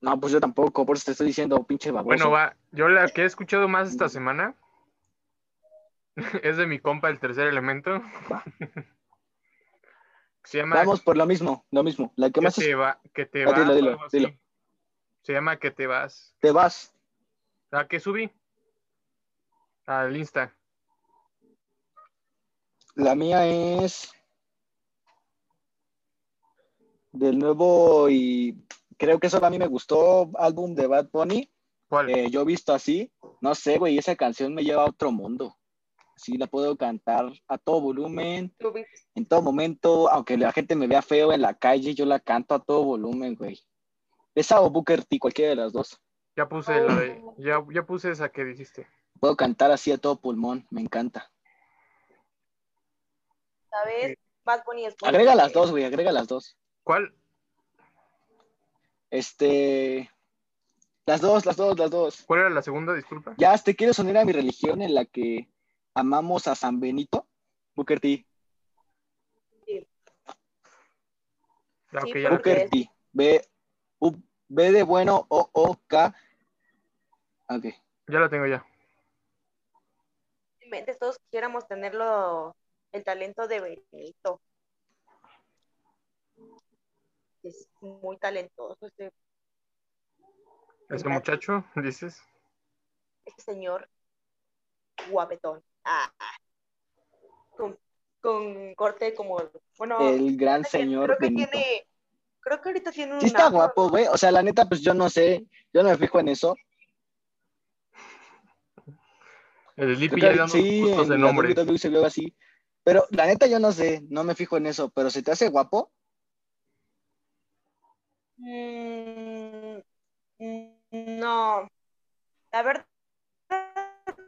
[SPEAKER 2] No, pues yo tampoco, por eso te estoy diciendo, pinche baboso.
[SPEAKER 1] Bueno, va. Yo la que he escuchado más esta semana es de mi compa, el tercer elemento.
[SPEAKER 2] Va.
[SPEAKER 1] Se llama
[SPEAKER 2] Vamos por lo mismo, lo mismo. La que
[SPEAKER 1] que
[SPEAKER 2] más
[SPEAKER 1] te,
[SPEAKER 2] es-
[SPEAKER 1] va, que te
[SPEAKER 2] Ah,
[SPEAKER 1] vas.
[SPEAKER 2] dilo, dilo.
[SPEAKER 1] Se llama que te vas.
[SPEAKER 2] te vas.
[SPEAKER 1] ¿A qué subí? Al Insta.
[SPEAKER 2] La mía es del nuevo y creo que solo a mí me gustó álbum de Bad Bunny.
[SPEAKER 1] ¿Cuál?
[SPEAKER 2] Eh, yo he visto así, no sé, güey, esa canción me lleva a otro mundo. Sí, la puedo cantar a todo volumen, en todo momento, aunque la gente me vea feo en la calle, yo la canto a todo volumen, güey. Esa o Booker T, cualquiera de las dos.
[SPEAKER 1] Ya puse la de. Ya, ya puse esa que dijiste.
[SPEAKER 2] Puedo cantar así a todo pulmón, me encanta.
[SPEAKER 3] ¿Sabes? Bad Bunny es
[SPEAKER 2] Agrega las dos, güey, agrega las dos.
[SPEAKER 1] ¿Cuál?
[SPEAKER 2] Este. Las dos, las dos, las dos.
[SPEAKER 1] ¿Cuál era la segunda? Disculpa.
[SPEAKER 2] Ya, ¿te quieres unir a mi religión en la que amamos a San Benito? Booker T.
[SPEAKER 1] Ah,
[SPEAKER 3] Sí,
[SPEAKER 1] ok, ya la
[SPEAKER 3] porque-
[SPEAKER 2] Booker
[SPEAKER 1] tengo.
[SPEAKER 2] T. B, U- B de bueno, O, O, K. Ok.
[SPEAKER 1] Ya la tengo ya.
[SPEAKER 3] Mente todos quisiéramos tenerlo, el talento de Benito. Es muy talentoso ese,
[SPEAKER 1] Ese muchacho, dices.
[SPEAKER 3] ese señor guapetón. Ah, con, con corte como, bueno,
[SPEAKER 2] El gran
[SPEAKER 3] creo que-
[SPEAKER 2] señor
[SPEAKER 3] creo que
[SPEAKER 2] Benito.
[SPEAKER 3] tiene, creo que ahorita tiene un
[SPEAKER 2] Sí está
[SPEAKER 3] afro,
[SPEAKER 2] guapo, güey. O sea, la neta, pues yo no sé. Yo no me fijo en eso.
[SPEAKER 1] El Sleepy
[SPEAKER 2] Creo
[SPEAKER 1] ya dando
[SPEAKER 2] sí,
[SPEAKER 1] gustos de.
[SPEAKER 2] WWE se vio así. Pero la neta, yo no sé. No me fijo en eso. Pero se te hace guapo.
[SPEAKER 3] Mm, no, la verdad,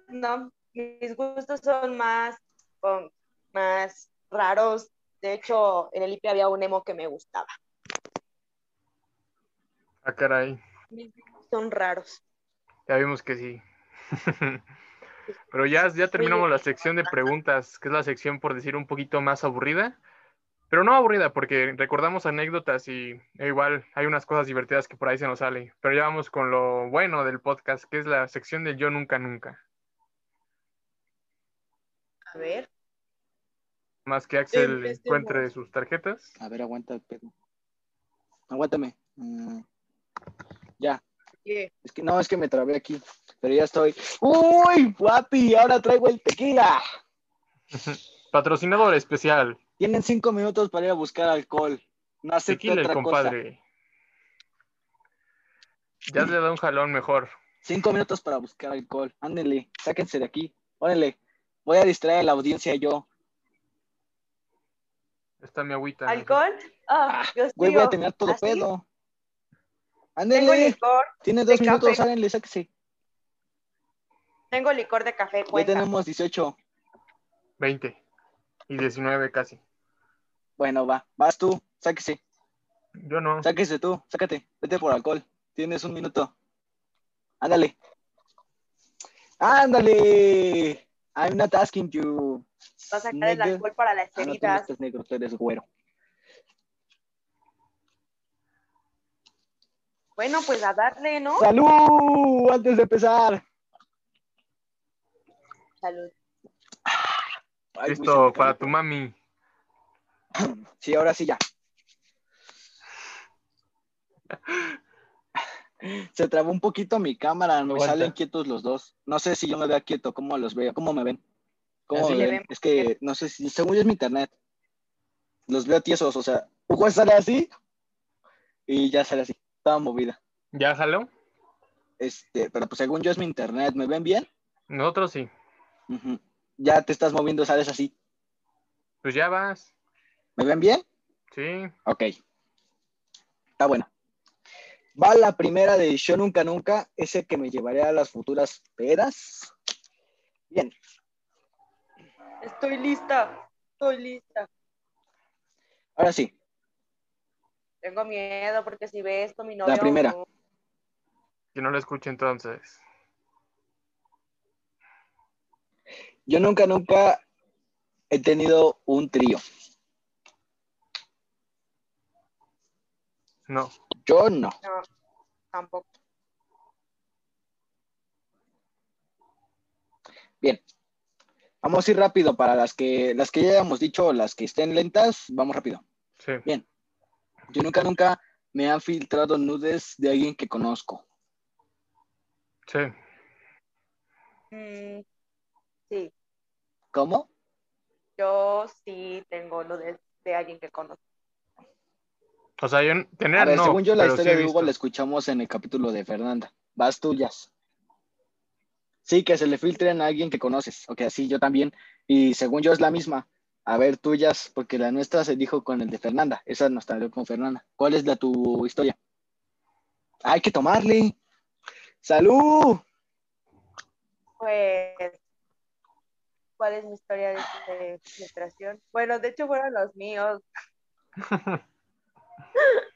[SPEAKER 3] no. Mis gustos son más, um, más raros. De hecho, en el IP había un emo que me gustaba.
[SPEAKER 1] Ah, caray.
[SPEAKER 3] Mis gustos son raros.
[SPEAKER 1] Ya vimos que sí. Pero ya, ya terminamos la sección de preguntas, que es la sección, por decir, un poquito más aburrida. Pero no aburrida, porque recordamos anécdotas y e igual hay unas cosas divertidas que por ahí se nos sale. Pero ya vamos con lo bueno del podcast, que es la sección del Yo Nunca Nunca.
[SPEAKER 3] A ver,
[SPEAKER 1] Más que Axel encuentre sus tarjetas.
[SPEAKER 2] A ver, aguanta el pedo. Aguántame. Mm, ya.
[SPEAKER 3] ¿Qué?
[SPEAKER 2] Es que no, es que me trabé aquí. Pero ya estoy. ¡Uy, guapi! Ahora traigo el tequila.
[SPEAKER 1] Patrocinador especial,
[SPEAKER 2] Tienen cinco minutos para ir a buscar alcohol. No acepto
[SPEAKER 1] el
[SPEAKER 2] otra cosa.
[SPEAKER 1] compadre. Ya le da un jalón mejor.
[SPEAKER 2] Cinco minutos para buscar alcohol. Ándenle, sáquense de aquí. Órale. Voy a distraer a la audiencia yo.
[SPEAKER 1] Está mi agüita.
[SPEAKER 3] ¿Alcohol? Ah, Dios
[SPEAKER 2] Güey, voy a tener todo
[SPEAKER 3] ¿Así?
[SPEAKER 2] pedo.
[SPEAKER 3] Tengo
[SPEAKER 2] Ándele.
[SPEAKER 3] licor,
[SPEAKER 2] Tiene dos
[SPEAKER 3] de
[SPEAKER 2] minutos,
[SPEAKER 3] café.
[SPEAKER 2] háganle, sáquese.
[SPEAKER 3] tengo licor de café,
[SPEAKER 2] Ya
[SPEAKER 3] cuenta.
[SPEAKER 2] tenemos 18.
[SPEAKER 1] 20 y 19 casi.
[SPEAKER 2] Bueno, va. Vas tú, sáquese.
[SPEAKER 1] Yo no.
[SPEAKER 2] Sáquese tú, sácate. Vete por alcohol. Tienes un minuto. Ándale. Ándale. I'm not asking you.
[SPEAKER 3] Va a sacar el alcohol para las
[SPEAKER 2] Ah, no, tú no
[SPEAKER 3] heridas.
[SPEAKER 2] estás negro, tú eres güero.
[SPEAKER 3] Bueno, pues a darle, ¿no?
[SPEAKER 2] ¡Salud! Antes de empezar.
[SPEAKER 3] Salud.
[SPEAKER 2] Ay,
[SPEAKER 1] Listo para tu mami.
[SPEAKER 2] Sí, ahora sí ya. Se trabó un poquito mi cámara, me
[SPEAKER 1] Aguanta.
[SPEAKER 2] salen quietos los dos. No sé si yo me vea quieto, ¿cómo los veo? ¿Cómo me ven? ¿Cómo me ven?
[SPEAKER 3] ven
[SPEAKER 2] Es que no sé si, según yo es mi internet. Los veo tiesos, o sea, Hugo sale así y ya sale así, toda movida.
[SPEAKER 1] ¿Ya jaló?
[SPEAKER 2] Este, pero pues según yo es mi internet, ¿me ven bien?
[SPEAKER 1] Nosotros sí.
[SPEAKER 2] Ya te estás moviendo, sales así.
[SPEAKER 1] Pues ya vas.
[SPEAKER 2] ¿Me ven bien?
[SPEAKER 1] Sí.
[SPEAKER 2] Ok. Está bueno. Va la primera de Yo Nunca Nunca, ese que me llevaré a las futuras pedas. Bien,
[SPEAKER 3] Estoy lista. Estoy lista.
[SPEAKER 2] ahora sí.
[SPEAKER 3] Tengo miedo porque si ve esto mi novio...
[SPEAKER 2] La primera.
[SPEAKER 3] No...
[SPEAKER 1] Yo no la escucho entonces.
[SPEAKER 2] Yo nunca, nunca he tenido un trío.
[SPEAKER 1] No.
[SPEAKER 2] Yo no.
[SPEAKER 3] No, tampoco.
[SPEAKER 2] Bien. Vamos a ir rápido para las que las que ya hemos dicho, las que estén lentas, vamos rápido.
[SPEAKER 1] Sí. Bien.
[SPEAKER 2] Yo nunca, nunca me han filtrado nudes de alguien que conozco.
[SPEAKER 1] Sí.
[SPEAKER 3] Mm, sí,
[SPEAKER 2] ¿Cómo?
[SPEAKER 3] yo sí tengo lo de, alguien que conozco.
[SPEAKER 1] O sea, yo tener
[SPEAKER 2] A ver,
[SPEAKER 1] no,
[SPEAKER 2] según yo, la
[SPEAKER 1] sí
[SPEAKER 2] historia de Hugo la escuchamos en el capítulo de Fernanda. Vas tuyas. Sí, que se le filtren a alguien que conoces. Ok, sí, yo también. Y según yo es la misma. A ver, tuyas, porque la nuestra se dijo con el de Fernanda. Esa no está con Fernanda. ¿Cuál es la tu historia? Hay que tomarle. ¡Salud!
[SPEAKER 3] Pues, ¿cuál es mi historia de, de filtración? Bueno, de hecho fueron los míos.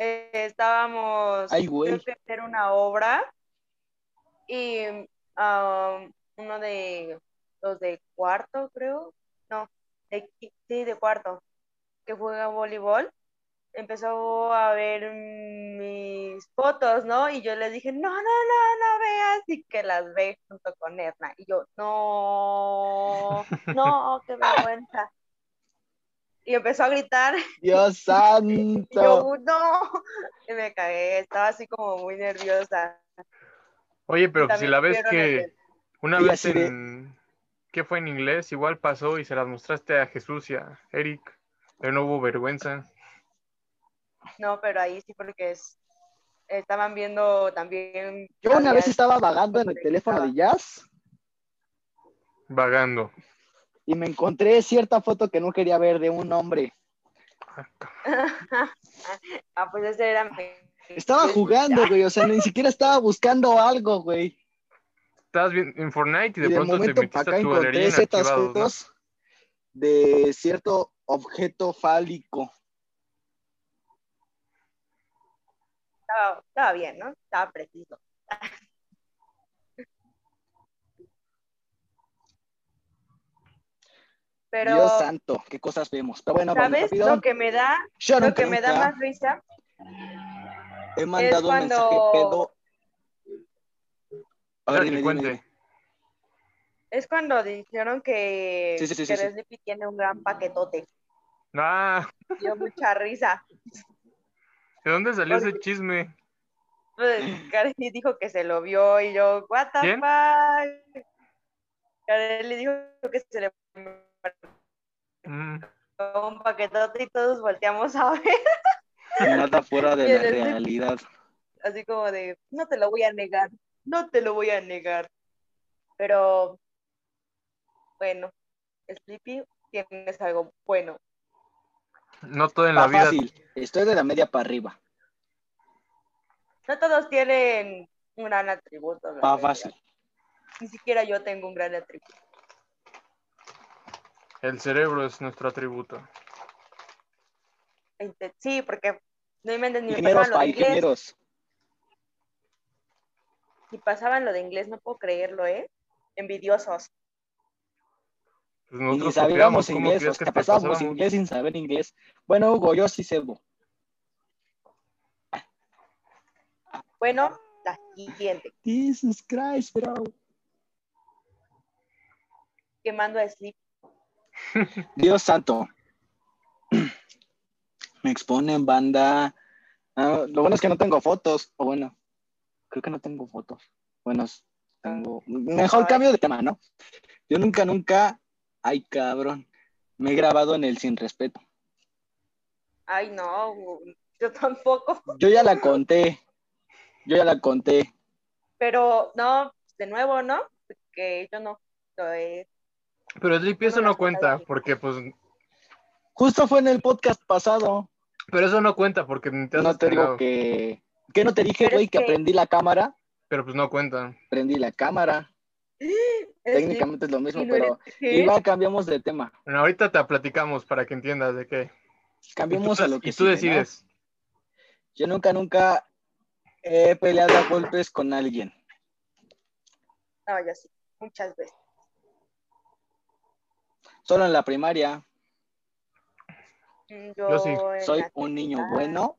[SPEAKER 3] Eh, estábamos,
[SPEAKER 2] Ay, güey.
[SPEAKER 3] creo que hacer una obra y um, uno de los de cuarto, creo, no, de, sí, de cuarto, que juega voleibol, empezó a ver mis fotos, ¿no? Y yo le dije, no, no, no, no veas, y que las ve junto con Edna. Y yo, no, no, qué vergüenza. Y empezó a gritar,
[SPEAKER 2] Dios
[SPEAKER 3] y
[SPEAKER 2] santo.
[SPEAKER 3] yo, no, y me cagué, estaba así como muy nerviosa.
[SPEAKER 1] Oye, pero
[SPEAKER 3] Y
[SPEAKER 1] si la ves
[SPEAKER 3] el
[SPEAKER 1] que una
[SPEAKER 2] Y
[SPEAKER 1] vez en... ¿Qué fue en inglés? Igual pasó y se las mostraste a Jesús y a Eric. Pero no hubo vergüenza.
[SPEAKER 3] No, pero ahí sí porque es, estaban viendo también.
[SPEAKER 2] Yo una vez estaba vagando en el teléfono de Jazz
[SPEAKER 1] Vagando.
[SPEAKER 2] y me encontré cierta foto que no quería ver de un hombre.
[SPEAKER 3] ah, pues ese era.
[SPEAKER 2] Estaba jugando, güey, o sea, ni siquiera estaba buscando algo, güey.
[SPEAKER 1] Estabas bien en Fortnite y
[SPEAKER 2] Y
[SPEAKER 1] de pronto te
[SPEAKER 2] momento
[SPEAKER 1] metiste
[SPEAKER 2] para acá
[SPEAKER 1] a tu galería ¿no?
[SPEAKER 2] fotos de cierto objeto fálico.
[SPEAKER 3] Estaba, estaba bien, ¿no? Estaba preciso. Pero,
[SPEAKER 2] Dios santo, qué cosas vemos. Pero bueno,
[SPEAKER 3] ¿sabes? Lo que me da,
[SPEAKER 2] Yo
[SPEAKER 3] lo que me da más risa
[SPEAKER 2] he mandado un
[SPEAKER 3] cuando-
[SPEAKER 2] mensaje pedo. A ver,
[SPEAKER 1] Deja que
[SPEAKER 2] dime, dime,
[SPEAKER 1] cuente.
[SPEAKER 2] dime.
[SPEAKER 3] es cuando dijeron que,
[SPEAKER 2] Sí, sí, sí,
[SPEAKER 3] que
[SPEAKER 2] sí, sí.
[SPEAKER 3] Sleepy tiene un gran paquetote.
[SPEAKER 1] Ah,
[SPEAKER 3] Dio mucha risa.
[SPEAKER 1] ¿de dónde salió ese chisme?
[SPEAKER 3] Pues, Karen dijo que se lo vio y yo, what the
[SPEAKER 1] ¿Quién?
[SPEAKER 3] fuck. Karen le dijo que se le
[SPEAKER 1] Mm,
[SPEAKER 3] un paquetote y todos volteamos a ver,
[SPEAKER 2] Nada fuera de
[SPEAKER 3] Y
[SPEAKER 2] la realidad.
[SPEAKER 3] así como de, no te lo voy a negar, no te lo voy a negar. Pero, bueno, Sleepy, tienes algo bueno.
[SPEAKER 1] no todo en la vida.
[SPEAKER 2] fácil. Estoy de la media para arriba.
[SPEAKER 3] No todos tienen un gran atributo.
[SPEAKER 2] Va
[SPEAKER 3] verdad.
[SPEAKER 2] fácil.
[SPEAKER 3] Ni siquiera yo tengo un gran atributo.
[SPEAKER 1] El cerebro es nuestro atributo.
[SPEAKER 3] Sí, porque no inventen ni
[SPEAKER 2] Ingenieros para ingenieros.
[SPEAKER 3] Si pasaban lo de inglés, no puedo creerlo, ¿eh? Envidiosos.
[SPEAKER 1] Pues
[SPEAKER 2] Y ni
[SPEAKER 1] nosotros
[SPEAKER 2] sabíamos
[SPEAKER 1] copiamos, ¿cómo
[SPEAKER 2] inglés, o
[SPEAKER 1] que
[SPEAKER 2] sea,
[SPEAKER 1] te
[SPEAKER 2] pasábamos inglés sin saber inglés. Bueno, Hugo, yo sí sebo.
[SPEAKER 3] Bueno, la siguiente.
[SPEAKER 2] Jesus Christ, bro.
[SPEAKER 3] Quemando a Sleep.
[SPEAKER 2] Dios santo. Me exponen banda. Ah, lo bueno es que no tengo fotos. O bueno, creo que no tengo fotos. Bueno, tengo. Mejor cambio de tema, ¿no? Yo nunca, nunca. Ay, cabrón. Me he grabado en el sin respeto.
[SPEAKER 3] Ay, no, yo tampoco.
[SPEAKER 2] Yo ya la conté. Yo ya la conté.
[SPEAKER 3] Pero no, de nuevo, ¿no? Porque yo no. Soy-
[SPEAKER 1] Pero Sleepy, eso
[SPEAKER 3] No
[SPEAKER 1] cuenta, porque pues.
[SPEAKER 2] Justo fue en el podcast pasado.
[SPEAKER 1] Pero eso no cuenta, porque ni te has
[SPEAKER 2] No te digo que. ¿Qué no te dije, güey? Que
[SPEAKER 3] que-
[SPEAKER 2] aprendí la cámara.
[SPEAKER 1] Pero pues no cuenta.
[SPEAKER 2] Prendí la cámara. Técnicamente es lo mismo,
[SPEAKER 3] ¿Y no
[SPEAKER 2] pero
[SPEAKER 3] qué?
[SPEAKER 2] igual cambiamos de tema.
[SPEAKER 1] Bueno, ahorita te platicamos para que entiendas de qué. Tú,
[SPEAKER 2] Cambiemos a lo que
[SPEAKER 1] y tú
[SPEAKER 2] sigue, ¿no?
[SPEAKER 1] decides.
[SPEAKER 2] Yo nunca, nunca he peleado a golpes con alguien.
[SPEAKER 3] No, yo sí, muchas veces.
[SPEAKER 2] Solo en la primaria.
[SPEAKER 3] Mm,
[SPEAKER 1] Yo sí,
[SPEAKER 2] Soy un niño bueno.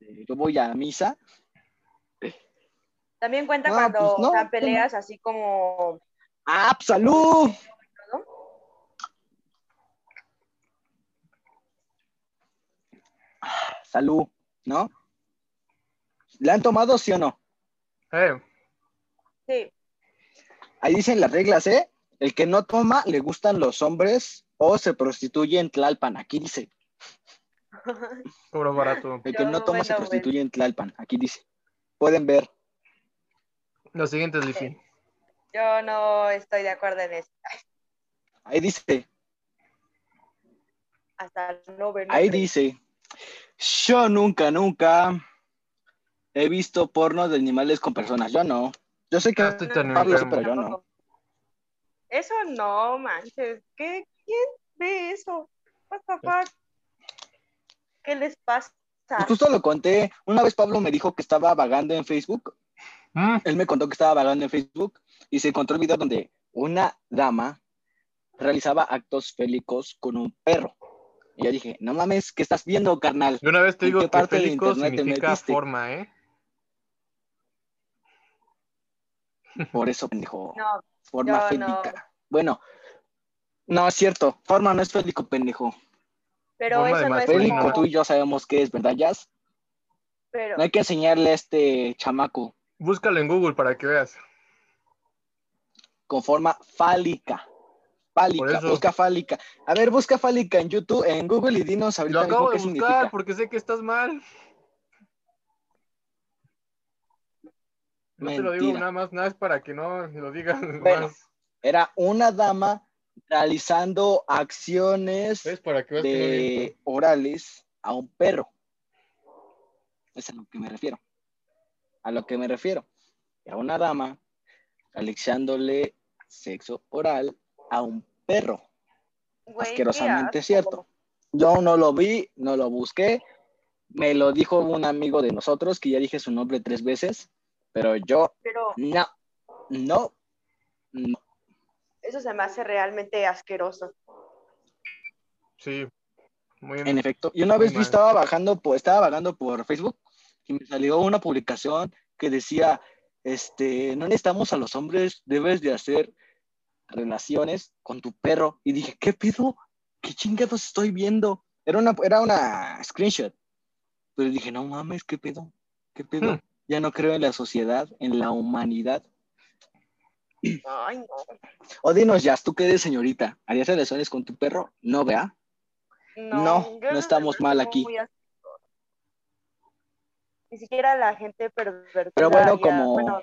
[SPEAKER 2] Yo voy a misa.
[SPEAKER 3] También cuenta
[SPEAKER 2] No,
[SPEAKER 3] cuando
[SPEAKER 2] pues no,
[SPEAKER 3] o sea,
[SPEAKER 2] no.
[SPEAKER 3] peleas así como
[SPEAKER 2] ¡Ah, pues, salud!
[SPEAKER 3] ¿no?
[SPEAKER 2] Salud, ¿no? ¿Le han tomado, sí o no?
[SPEAKER 1] Eh,
[SPEAKER 3] Sí,
[SPEAKER 2] Ahí dicen las reglas, ¿eh? El que no toma le gustan los hombres o se prostituye en Tlalpan. Aquí dice.
[SPEAKER 1] cobro barato.
[SPEAKER 2] El que no toma se
[SPEAKER 3] bueno, pues.
[SPEAKER 2] prostituye en Tlalpan. Aquí dice. Pueden ver.
[SPEAKER 1] Lo siguiente es Lifi.
[SPEAKER 3] yo no estoy de acuerdo en eso.
[SPEAKER 2] Ahí dice.
[SPEAKER 3] Hasta no ver.
[SPEAKER 2] Ahí dice. Yo nunca, nunca he visto porno de animales con personas. Yo no. Yo sé que
[SPEAKER 1] No estoy tan
[SPEAKER 2] Pablo,
[SPEAKER 1] enfermo.
[SPEAKER 2] pero yo no.
[SPEAKER 3] Eso no, manches. ¿Qué? ¿Quién ve eso? What the fuck? ¿Qué les pasa?
[SPEAKER 2] Pues justo lo conté. Una vez Pablo me dijo que estaba vagando en Facebook.
[SPEAKER 1] Mm,
[SPEAKER 2] Él me contó que estaba vagando en Facebook y se encontró el video donde una dama realizaba actos félicos con un perro. Y yo dije, no mames, ¿qué estás viendo, carnal?
[SPEAKER 1] De una vez te
[SPEAKER 2] ¿En
[SPEAKER 1] digo
[SPEAKER 2] qué
[SPEAKER 1] que
[SPEAKER 2] parte de internet te
[SPEAKER 1] significa
[SPEAKER 2] metiste?
[SPEAKER 1] forma, ¿eh?
[SPEAKER 2] Por eso, pendejo.
[SPEAKER 3] No,
[SPEAKER 2] Forma
[SPEAKER 3] yo no.
[SPEAKER 2] félica. Bueno, no es cierto. Forma no es félico, pendejo.
[SPEAKER 3] Pero
[SPEAKER 1] Forma
[SPEAKER 3] eso no es
[SPEAKER 2] Félico,
[SPEAKER 3] como-
[SPEAKER 2] tú y yo sabemos qué es, ¿verdad, Jazz?
[SPEAKER 3] pero
[SPEAKER 2] No hay que enseñarle a este chamaco
[SPEAKER 1] Búscalo en Google para que veas.
[SPEAKER 2] con forma fálica. Fálica, busca fálica. A ver, busca fálica en YouTube, en Google y dinos ahorita
[SPEAKER 1] Lo acabo de buscar
[SPEAKER 2] significa.
[SPEAKER 1] porque sé que estás mal. No te lo digo nada más, nada es para que no lo digas
[SPEAKER 2] Bueno.
[SPEAKER 1] más.
[SPEAKER 2] Era una dama realizando acciones de orales a un perro. Es a lo que me refiero. A lo que me refiero. Era una dama realizándole sexo oral a un perro.
[SPEAKER 3] qué
[SPEAKER 2] asquerosamente cierto. Yo no lo vi, no lo busqué. Me lo dijo un amigo de nosotros, que ya dije su nombre tres veces, pero yo
[SPEAKER 3] Pero
[SPEAKER 2] no, no, no.
[SPEAKER 3] Eso se me hace realmente asqueroso.
[SPEAKER 1] Sí. Muy
[SPEAKER 2] En efecto, y una vez yo estaba bajando, por, estaba vagando por Facebook y me salió una publicación que decía, este, no necesitamos a los hombres, debes de hacer relaciones con tu perro. Y dije, ¿qué pido? ¿Qué chingados estoy viendo? Era una, era una screenshot. Pero dije, no mames, ¿qué pedo? ¿Qué pedo?
[SPEAKER 1] Hmm.
[SPEAKER 2] Ya no creo en la sociedad, en la humanidad.
[SPEAKER 3] Ay, no.
[SPEAKER 2] O dinos, Jazz, ¿tú qué eres señorita? ¿Harías relaciones con tu perro? No, vea.
[SPEAKER 3] No,
[SPEAKER 2] No, estamos mal aquí.
[SPEAKER 3] Ni siquiera la gente pervertida.
[SPEAKER 2] Pero bueno,
[SPEAKER 3] haría-
[SPEAKER 2] como-
[SPEAKER 3] bueno,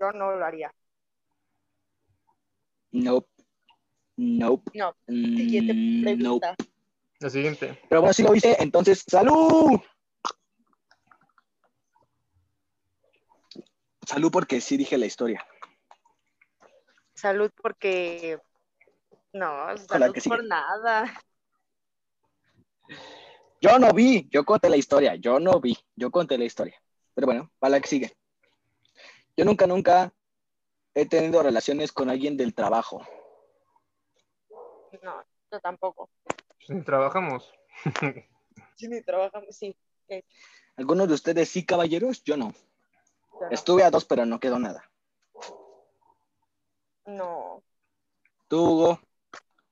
[SPEAKER 3] yo no lo haría.
[SPEAKER 2] Nope. Nope.
[SPEAKER 3] No.
[SPEAKER 2] Mm,
[SPEAKER 3] Siguiente
[SPEAKER 2] nope.
[SPEAKER 1] La siguiente.
[SPEAKER 2] Pero bueno, si lo viste, entonces, ¡salud! Salud porque sí dije la historia.
[SPEAKER 3] Salud porque... No, salud
[SPEAKER 2] que
[SPEAKER 3] por nada.
[SPEAKER 2] Yo no vi, yo conté la historia, yo no vi, yo conté la historia. Pero bueno, para la que sigue. Yo nunca, nunca he tenido relaciones con alguien del trabajo.
[SPEAKER 3] No, yo tampoco.
[SPEAKER 1] Pues ni trabajamos.
[SPEAKER 3] Sí, ni trabajamos, sí.
[SPEAKER 2] ¿Algunos de ustedes sí, caballeros? Yo no.
[SPEAKER 3] yo no.
[SPEAKER 2] Estuve a dos, pero no quedó nada.
[SPEAKER 3] No,
[SPEAKER 2] Tú, Hugo,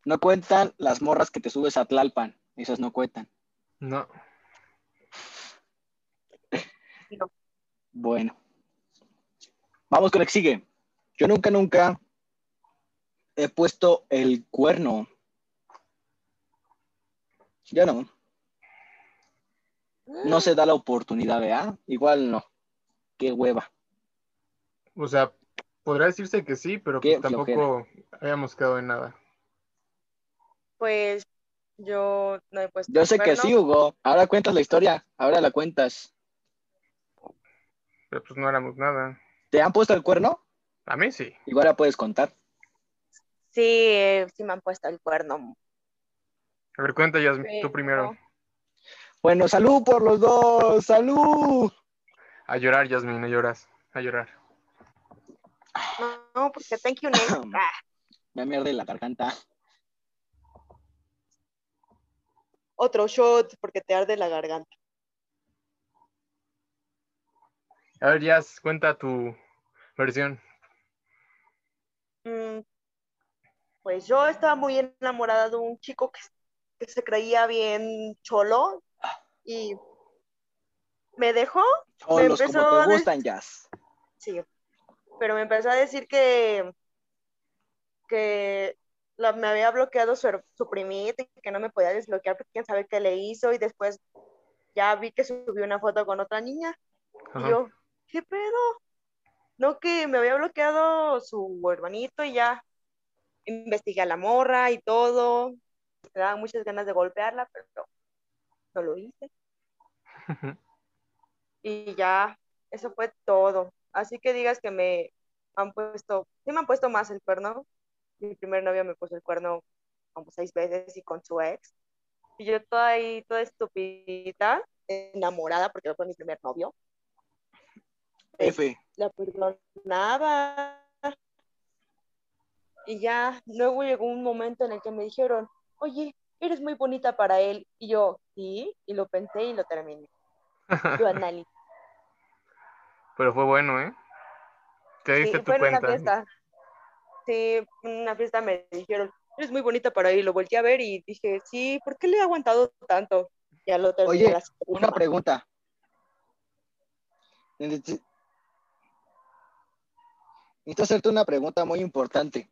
[SPEAKER 2] no cuentan las morras que te subes a Tlalpan. Esas no cuentan.
[SPEAKER 1] No.
[SPEAKER 3] no.
[SPEAKER 2] Bueno. Vamos con el que sigue. Yo nunca, nunca he puesto el cuerno. Ya no. No se da la oportunidad, ¿verdad? Igual no. Qué hueva.
[SPEAKER 1] O sea, podría decirse que sí, pero pues tampoco habíamos quedado en nada.
[SPEAKER 3] Pues yo no he puesto
[SPEAKER 2] Yo sé que sí, Hugo. Ahora cuentas la historia. Ahora la cuentas.
[SPEAKER 1] Pero pues no éramos nada.
[SPEAKER 2] ¿Te han puesto el cuerno?
[SPEAKER 1] A mí sí.
[SPEAKER 2] Igual la puedes contar.
[SPEAKER 3] Sí, sí me han puesto el cuerno.
[SPEAKER 1] A ver, cuenta, Yasmin, tú primero.
[SPEAKER 2] Bueno, salud por los dos. Salud.
[SPEAKER 1] A llorar, Yasmin, no lloras. A llorar.
[SPEAKER 3] No, no, porque thank you next. Ah,
[SPEAKER 2] Me mierde la garganta.
[SPEAKER 3] otro shot porque te arde la garganta.
[SPEAKER 1] A ver, Jazz, cuenta tu versión.
[SPEAKER 3] Mm, Pues yo estaba muy enamorada de un chico que, que se creía bien cholo y me dejó,
[SPEAKER 2] Cholos,
[SPEAKER 3] empezó
[SPEAKER 2] como te gustan, Jazz.
[SPEAKER 3] sí, pero me empezó a decir que, que la- me había bloqueado su, su primita y que no me podía desbloquear porque quién sabe qué le hizo y después ya vi que subió una foto con otra niña y yo, ¿qué pedo? No, que me había bloqueado su hermanito y ya investigué a la morra y todo. Me daban muchas ganas de golpearla, pero no lo hice. Y ya, eso fue todo. Así que digas que me han puesto, sí me han puesto más el cuerno. Mi primer novio me puso el cuerno como seis veces y con su ex. Y yo toda ahí, toda estupidita, enamorada, porque fue mi primer novio.
[SPEAKER 2] F.
[SPEAKER 3] la perdonaba. Y ya luego llegó un momento en el que me dijeron, oye, eres muy bonita para él. Y yo, sí, y lo pensé y lo terminé. Lo analicé.
[SPEAKER 1] Pero fue bueno, ¿eh? Te
[SPEAKER 3] Sí,
[SPEAKER 1] diste tu
[SPEAKER 3] fue en una
[SPEAKER 1] cuenta.
[SPEAKER 3] fiesta. Sí, una fiesta me dijeron, eres muy bonita para él. Lo volteé a ver y dije, sí, ¿por qué le he aguantado tanto? Ya lo terminé.
[SPEAKER 2] Oye, Una pregunta. Necesito necesito hacerte una pregunta muy importante.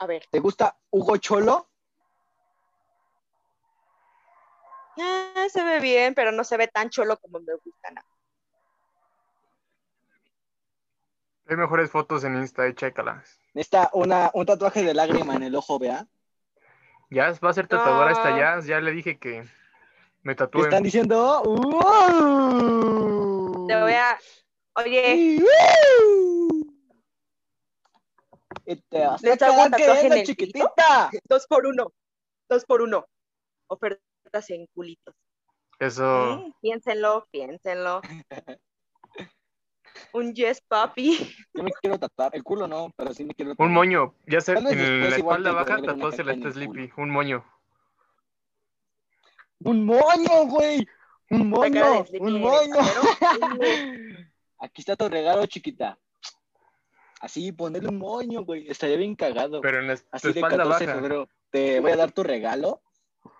[SPEAKER 3] A ver,
[SPEAKER 2] ¿Te gusta Hugo Cholo?
[SPEAKER 3] ah, se ve bien, pero no se ve tan cholo como me gusta. ¿no?
[SPEAKER 1] Hay mejores fotos en Insta, y chécalas.
[SPEAKER 2] Está una, un tatuaje de lágrima en el ojo, ¿vea?
[SPEAKER 1] Jazz va a ser tatuadora esta
[SPEAKER 3] No.
[SPEAKER 1] Jazz. Ya le dije que me tatúe.
[SPEAKER 2] están diciendo. ¡Uh!
[SPEAKER 3] Te voy a... Oye,
[SPEAKER 2] Y te vas
[SPEAKER 3] Les
[SPEAKER 2] a
[SPEAKER 3] hago un
[SPEAKER 2] quedar
[SPEAKER 3] tatuaje en
[SPEAKER 2] queriendo,
[SPEAKER 3] el
[SPEAKER 2] chiquitita.
[SPEAKER 3] dos por uno. Dos por uno. Ofertas en culitos.
[SPEAKER 1] Eso.
[SPEAKER 3] Mm, Piénsenlo, piénsenlo. Un yes, papi.
[SPEAKER 2] Yo me quiero tatuar. El culo no, pero sí me quiero tatuar.
[SPEAKER 1] Un moño. Ya sé, en la espalda baja tatuársela este. Sleepy. Un moño.
[SPEAKER 2] Un moño, güey. Un moño. Un moño. Aquí está tu regalo, chiquita. Así, ponerle un moño, güey. Estaría bien cagado.
[SPEAKER 1] Pero en la
[SPEAKER 2] Así de
[SPEAKER 1] espalda
[SPEAKER 2] 14 de
[SPEAKER 1] baja.
[SPEAKER 2] febrero. Te voy a dar tu regalo.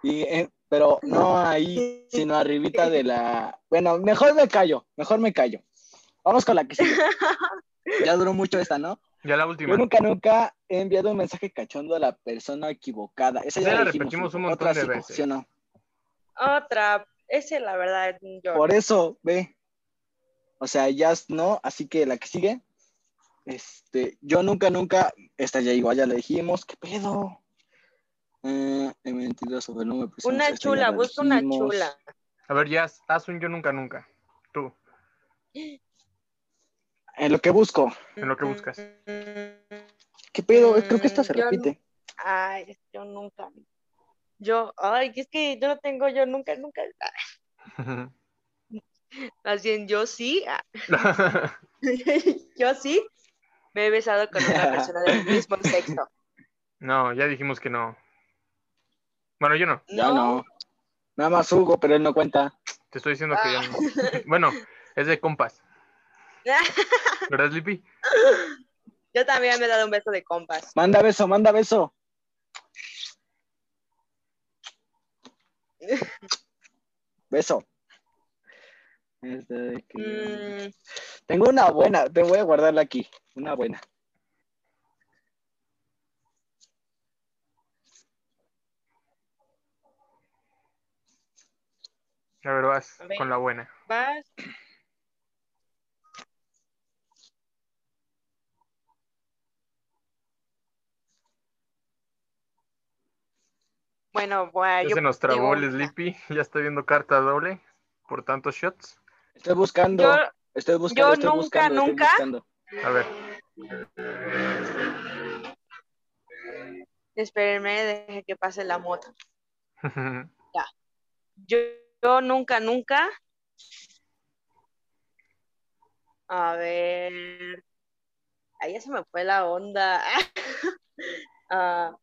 [SPEAKER 2] Y, eh, pero no ahí, sino arribita de la. Bueno, mejor me callo. Mejor me callo. Vamos con la que sigue. Ya duró mucho esta, ¿no?
[SPEAKER 1] Ya la
[SPEAKER 2] Yo
[SPEAKER 1] última.
[SPEAKER 2] nunca, nunca he enviado un mensaje cachondo a la persona equivocada. Esa ya
[SPEAKER 1] Ya
[SPEAKER 2] la
[SPEAKER 1] la
[SPEAKER 2] dijimos,
[SPEAKER 1] repetimos un montón
[SPEAKER 2] Otra
[SPEAKER 1] de veces.
[SPEAKER 2] ¿sí o no?
[SPEAKER 3] Otra. Esa es la verdad. Yo.
[SPEAKER 2] Por eso, ve. O sea, ya no, así que la que sigue. Este, yo nunca, nunca, esta ya igual ya la dijimos, ¿qué pedo? Eh, he mentido sobre el nombre.
[SPEAKER 3] Una
[SPEAKER 2] ya
[SPEAKER 3] chula,
[SPEAKER 2] la
[SPEAKER 3] busca una chula.
[SPEAKER 1] A ver, Jazz, haz un yo nunca nunca. Tú.
[SPEAKER 2] En lo que busco.
[SPEAKER 1] En lo que buscas.
[SPEAKER 2] ¿Qué pedo? Creo que esta se
[SPEAKER 3] Mm, yo no-
[SPEAKER 2] repite.
[SPEAKER 3] Ay, yo nunca. Yo, ay, es que yo no tengo, yo nunca, nunca. ah, Más bien, yo sí. ah, yo sí me he besado con una persona del mismo sexo.
[SPEAKER 1] no, ya dijimos que no. Bueno, yo no.
[SPEAKER 2] Ya no. Nada más Hugo, pero él no cuenta.
[SPEAKER 1] Te estoy diciendo que ya
[SPEAKER 3] Ah.
[SPEAKER 1] no. Bueno, es de compas. ¿Verdad, Sleepy?
[SPEAKER 3] Yo también me he dado un beso de compas.
[SPEAKER 2] Manda beso, manda beso. Beso.
[SPEAKER 3] Mm,
[SPEAKER 2] Tengo una buena, te voy a guardarla aquí. Una buena.
[SPEAKER 1] A ver, vas
[SPEAKER 3] A ver.
[SPEAKER 1] con la buena.
[SPEAKER 3] vas. Bueno, bueno,
[SPEAKER 1] Ya
[SPEAKER 3] yo
[SPEAKER 1] se nos trabó el. Sleepy. Ya está viendo carta doble por tantos shots.
[SPEAKER 2] Estoy buscando,
[SPEAKER 3] Yo,
[SPEAKER 2] estoy buscando,
[SPEAKER 3] yo
[SPEAKER 2] estoy
[SPEAKER 3] nunca,
[SPEAKER 2] buscando, estoy
[SPEAKER 3] nunca.
[SPEAKER 2] buscando.
[SPEAKER 1] A ver.
[SPEAKER 3] espérenme, deje que pase la moto. Yo, yo nunca, nunca. A ver. Ahí ya se me fue la onda. Ah,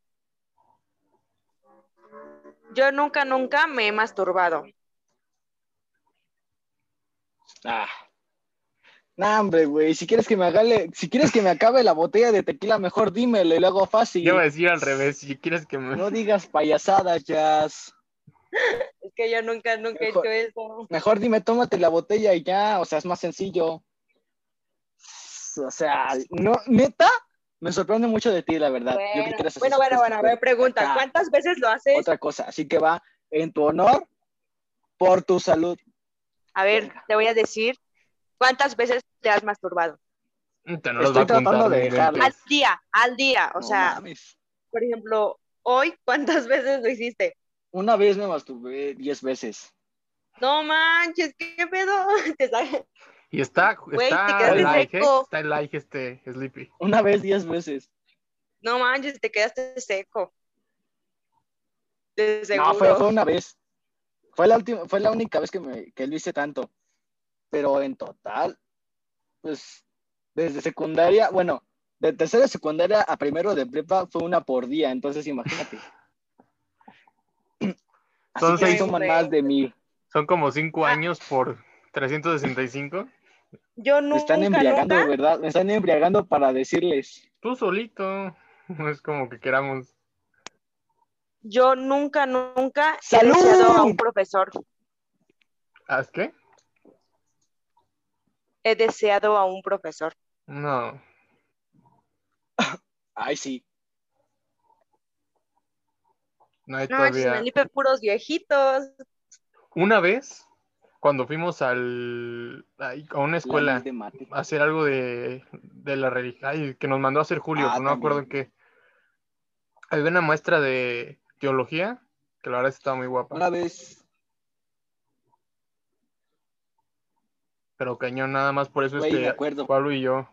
[SPEAKER 3] yo nunca, nunca me he masturbado.
[SPEAKER 2] Ah, Nah, hombre, güey, si quieres que me haga, si quieres que me acabe la botella de tequila, mejor dímelo y lo hago fácil.
[SPEAKER 1] Yo voy a decir al revés, si quieres que me...
[SPEAKER 2] No digas payasadas, Jazz.
[SPEAKER 3] Es que yo nunca, nunca he hecho eso.
[SPEAKER 2] Mejor dime, tómate la botella y ya, o sea, es más sencillo. O sea, no, neta, me sorprende mucho de ti, la verdad. Yo que
[SPEAKER 3] Bueno, bueno, bueno, a ver, pregunta,
[SPEAKER 2] acá.
[SPEAKER 3] ¿cuántas veces lo haces?
[SPEAKER 2] Otra cosa, así que va en tu honor, por tu salud.
[SPEAKER 3] A ver,
[SPEAKER 2] Venga.
[SPEAKER 3] te voy a decir, ¿cuántas veces te has masturbado?
[SPEAKER 1] Te no los
[SPEAKER 2] Estoy
[SPEAKER 1] va
[SPEAKER 2] tratando de dejarlo.
[SPEAKER 3] Al día, al día, o
[SPEAKER 2] No
[SPEAKER 3] sea,
[SPEAKER 2] mames.
[SPEAKER 3] por ejemplo, hoy, ¿cuántas veces lo hiciste?
[SPEAKER 2] Una vez me masturbé diez veces.
[SPEAKER 3] No manches, ¿qué pedo? Te
[SPEAKER 1] Y está,
[SPEAKER 3] Güey,
[SPEAKER 1] está
[SPEAKER 3] te quedaste
[SPEAKER 1] like, ¿eh? Está like este Sleepy.
[SPEAKER 2] Una vez diez veces.
[SPEAKER 3] No manches, te quedaste seco. De seguro.
[SPEAKER 2] No, fue, fue una vez. Fue la última, fue la única vez que, me, que lo hice tanto. Pero en total, pues, desde secundaria, bueno, de tercera de secundaria a primero de prepa fue una por día, entonces imagínate. Así
[SPEAKER 1] Son
[SPEAKER 2] que
[SPEAKER 1] seis-
[SPEAKER 2] toman más de mí.
[SPEAKER 1] Son como cinco
[SPEAKER 3] Ah.
[SPEAKER 1] años por 365.
[SPEAKER 3] Yo
[SPEAKER 2] Me
[SPEAKER 3] nunca,
[SPEAKER 2] están embriagando,
[SPEAKER 3] nunca,
[SPEAKER 2] ¿verdad? Me están embriagando para decirles.
[SPEAKER 1] Tú solito. No es como que queramos.
[SPEAKER 3] yo nunca, nunca he deseado a un profesor.
[SPEAKER 1] ¿Haz qué?
[SPEAKER 3] He deseado a un profesor.
[SPEAKER 1] No.
[SPEAKER 2] Ay, sí.
[SPEAKER 1] No hay
[SPEAKER 3] No
[SPEAKER 1] todavía.
[SPEAKER 3] me lipe puros viejitos.
[SPEAKER 1] Una vez, cuando fuimos al, a una
[SPEAKER 2] la
[SPEAKER 1] escuela a hacer algo de, de la religión, que nos mandó a hacer Julio,
[SPEAKER 2] Ah,
[SPEAKER 1] no me acuerdo en qué. Había una maestra de teología, que la verdad estaba muy guapa,
[SPEAKER 2] Una vez,
[SPEAKER 1] pero cañón, nada más por eso
[SPEAKER 2] Güey, me
[SPEAKER 1] este
[SPEAKER 2] acuerdo.
[SPEAKER 1] Pablo y yo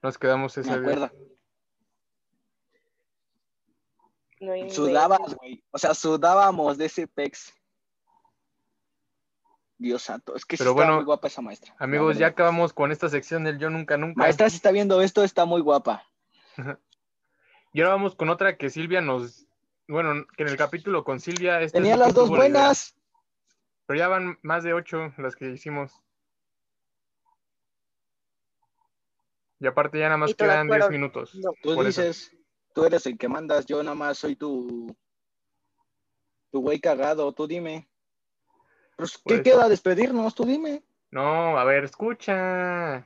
[SPEAKER 1] nos quedamos
[SPEAKER 2] me
[SPEAKER 1] ese día.
[SPEAKER 2] acuerdo.
[SPEAKER 3] No inventes.
[SPEAKER 2] Sudabas, güey. O sea, sudábamos de ese pex. Dios santo. Es que sí
[SPEAKER 1] Pero bueno,
[SPEAKER 2] muy guapa esa maestra.
[SPEAKER 1] Amigos, ya acabamos con esta sección del Yo Nunca Nunca.
[SPEAKER 2] Maestra, si está viendo esto, está muy guapa.
[SPEAKER 1] Y ahora vamos con otra que Silvia nos, bueno, que en el capítulo con Silvia... este
[SPEAKER 2] Tenía las dos
[SPEAKER 1] la
[SPEAKER 2] buenas.
[SPEAKER 1] Pero ya van más de ocho las que hicimos. Y aparte ya nada más quedan diez
[SPEAKER 3] fueron-
[SPEAKER 1] minutos.
[SPEAKER 3] No.
[SPEAKER 2] Tú
[SPEAKER 1] eso.
[SPEAKER 2] dices, tú eres el que mandas, yo nada más soy tu. Tu güey cagado, tú dime. Pues, ¿Qué
[SPEAKER 1] Pues-
[SPEAKER 2] queda? Despedirnos, tú dime.
[SPEAKER 1] No, a ver, escucha.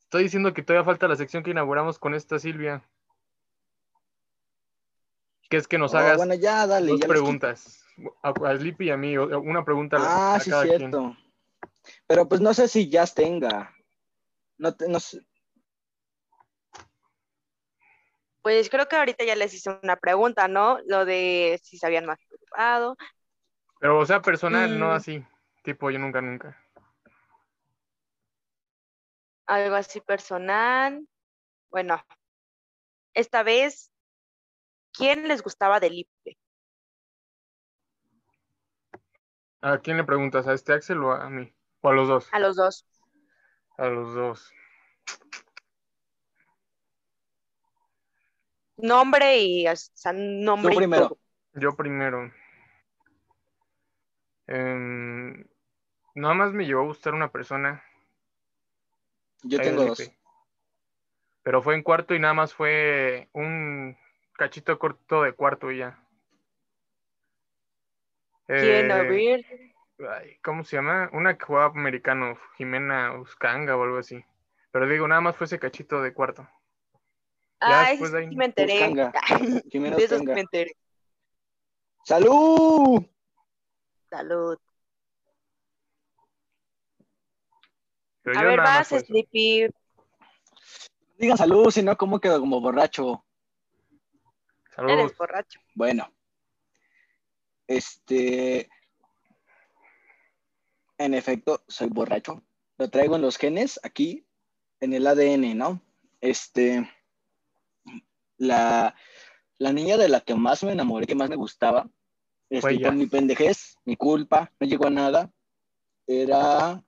[SPEAKER 1] Estoy diciendo que todavía falta la sección que inauguramos con esta Silvia. Que es que nos
[SPEAKER 2] Oh,
[SPEAKER 1] hagas
[SPEAKER 2] bueno, ya, dale.
[SPEAKER 1] dos
[SPEAKER 2] ya les
[SPEAKER 1] preguntas. A, a Sleepy y a mí, una pregunta a la-
[SPEAKER 2] Ah,
[SPEAKER 1] a
[SPEAKER 2] sí,
[SPEAKER 1] cada quien.
[SPEAKER 2] cierto. Pero pues no sé si ya tenga. No, te- no sé.
[SPEAKER 3] Pues creo que ahorita ya les hice una pregunta, ¿no? Lo de si se habían masturbado.
[SPEAKER 1] Pero, o sea, personal, no
[SPEAKER 3] Mm.
[SPEAKER 1] así. Tipo, yo nunca, nunca.
[SPEAKER 3] algo así personal. Bueno, esta vez, ¿quién les gustaba del Lipe?
[SPEAKER 1] ¿A quién le preguntas? ¿A este Axel o a mí? ¿O a los dos?
[SPEAKER 3] A los dos.
[SPEAKER 1] A los dos.
[SPEAKER 3] Nombre y o sea, nombre
[SPEAKER 2] Tú primero.
[SPEAKER 3] todo.
[SPEAKER 1] Yo primero. Em, nada más me llevó a gustar una persona.
[SPEAKER 2] Yo
[SPEAKER 1] ahí
[SPEAKER 2] tengo dos.
[SPEAKER 1] Pero fue en cuarto y nada más fue un cachito corto de cuarto y ya.
[SPEAKER 3] ¿Quién?
[SPEAKER 1] Eh, ay, ¿Cómo se llama? Una que jugaba americano, Jimena Uscanga o algo así. Pero digo, nada más fue ese cachito de cuarto. ya ahí
[SPEAKER 3] sí me enteré.
[SPEAKER 2] Uscanga. Jimena Uscanga.
[SPEAKER 3] me enteré.
[SPEAKER 2] ¡Salud!
[SPEAKER 3] Salud.
[SPEAKER 1] Pero
[SPEAKER 3] A ver, vas. Sleepy.
[SPEAKER 2] Digan salud, si no, ¿cómo quedo como borracho?
[SPEAKER 1] Saludos.
[SPEAKER 3] Eres borracho.
[SPEAKER 2] Bueno. Este. En efecto, soy borracho. Lo traigo en los genes, aquí, en el ADN, ¿no? Este. La, la niña de la que más me enamoré, que más me gustaba, este, mi pendejez, mi culpa, no llegó a nada, era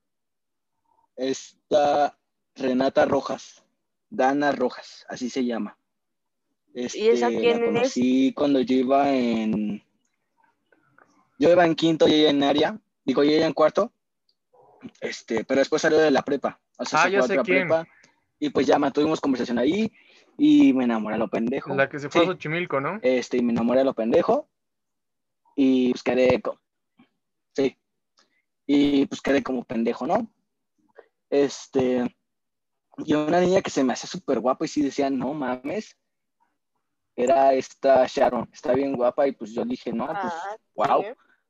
[SPEAKER 2] esta Renata Rojas, Dana Rojas, así se llama.
[SPEAKER 3] ¿Y esa
[SPEAKER 2] Este,
[SPEAKER 3] quién
[SPEAKER 2] la
[SPEAKER 3] es?
[SPEAKER 2] conocí cuando yo iba en. Yo iba en quinto y ella en área. Digo, y ella en cuarto. Este, pero después salió de la prepa. O sea,
[SPEAKER 1] Ah,
[SPEAKER 2] se
[SPEAKER 1] ya
[SPEAKER 2] fue a
[SPEAKER 1] sé
[SPEAKER 2] otra
[SPEAKER 1] quién.
[SPEAKER 2] prepa. Y pues ya tuvimos conversación ahí y me enamoré a lo pendejo.
[SPEAKER 1] La que se fue
[SPEAKER 2] Sí.
[SPEAKER 1] a Xochimilco, ¿no?
[SPEAKER 2] Este, y me enamoré a lo pendejo. Y pues quedé. co- Sí. Y pues quedé como pendejo, ¿no? Este. Y una niña que se me hacía súper guapa y sí decía, no mames. Era esta Sharon, está bien guapa. Y pues yo dije, no, pues,
[SPEAKER 3] Ah,
[SPEAKER 2] wow.
[SPEAKER 3] sí.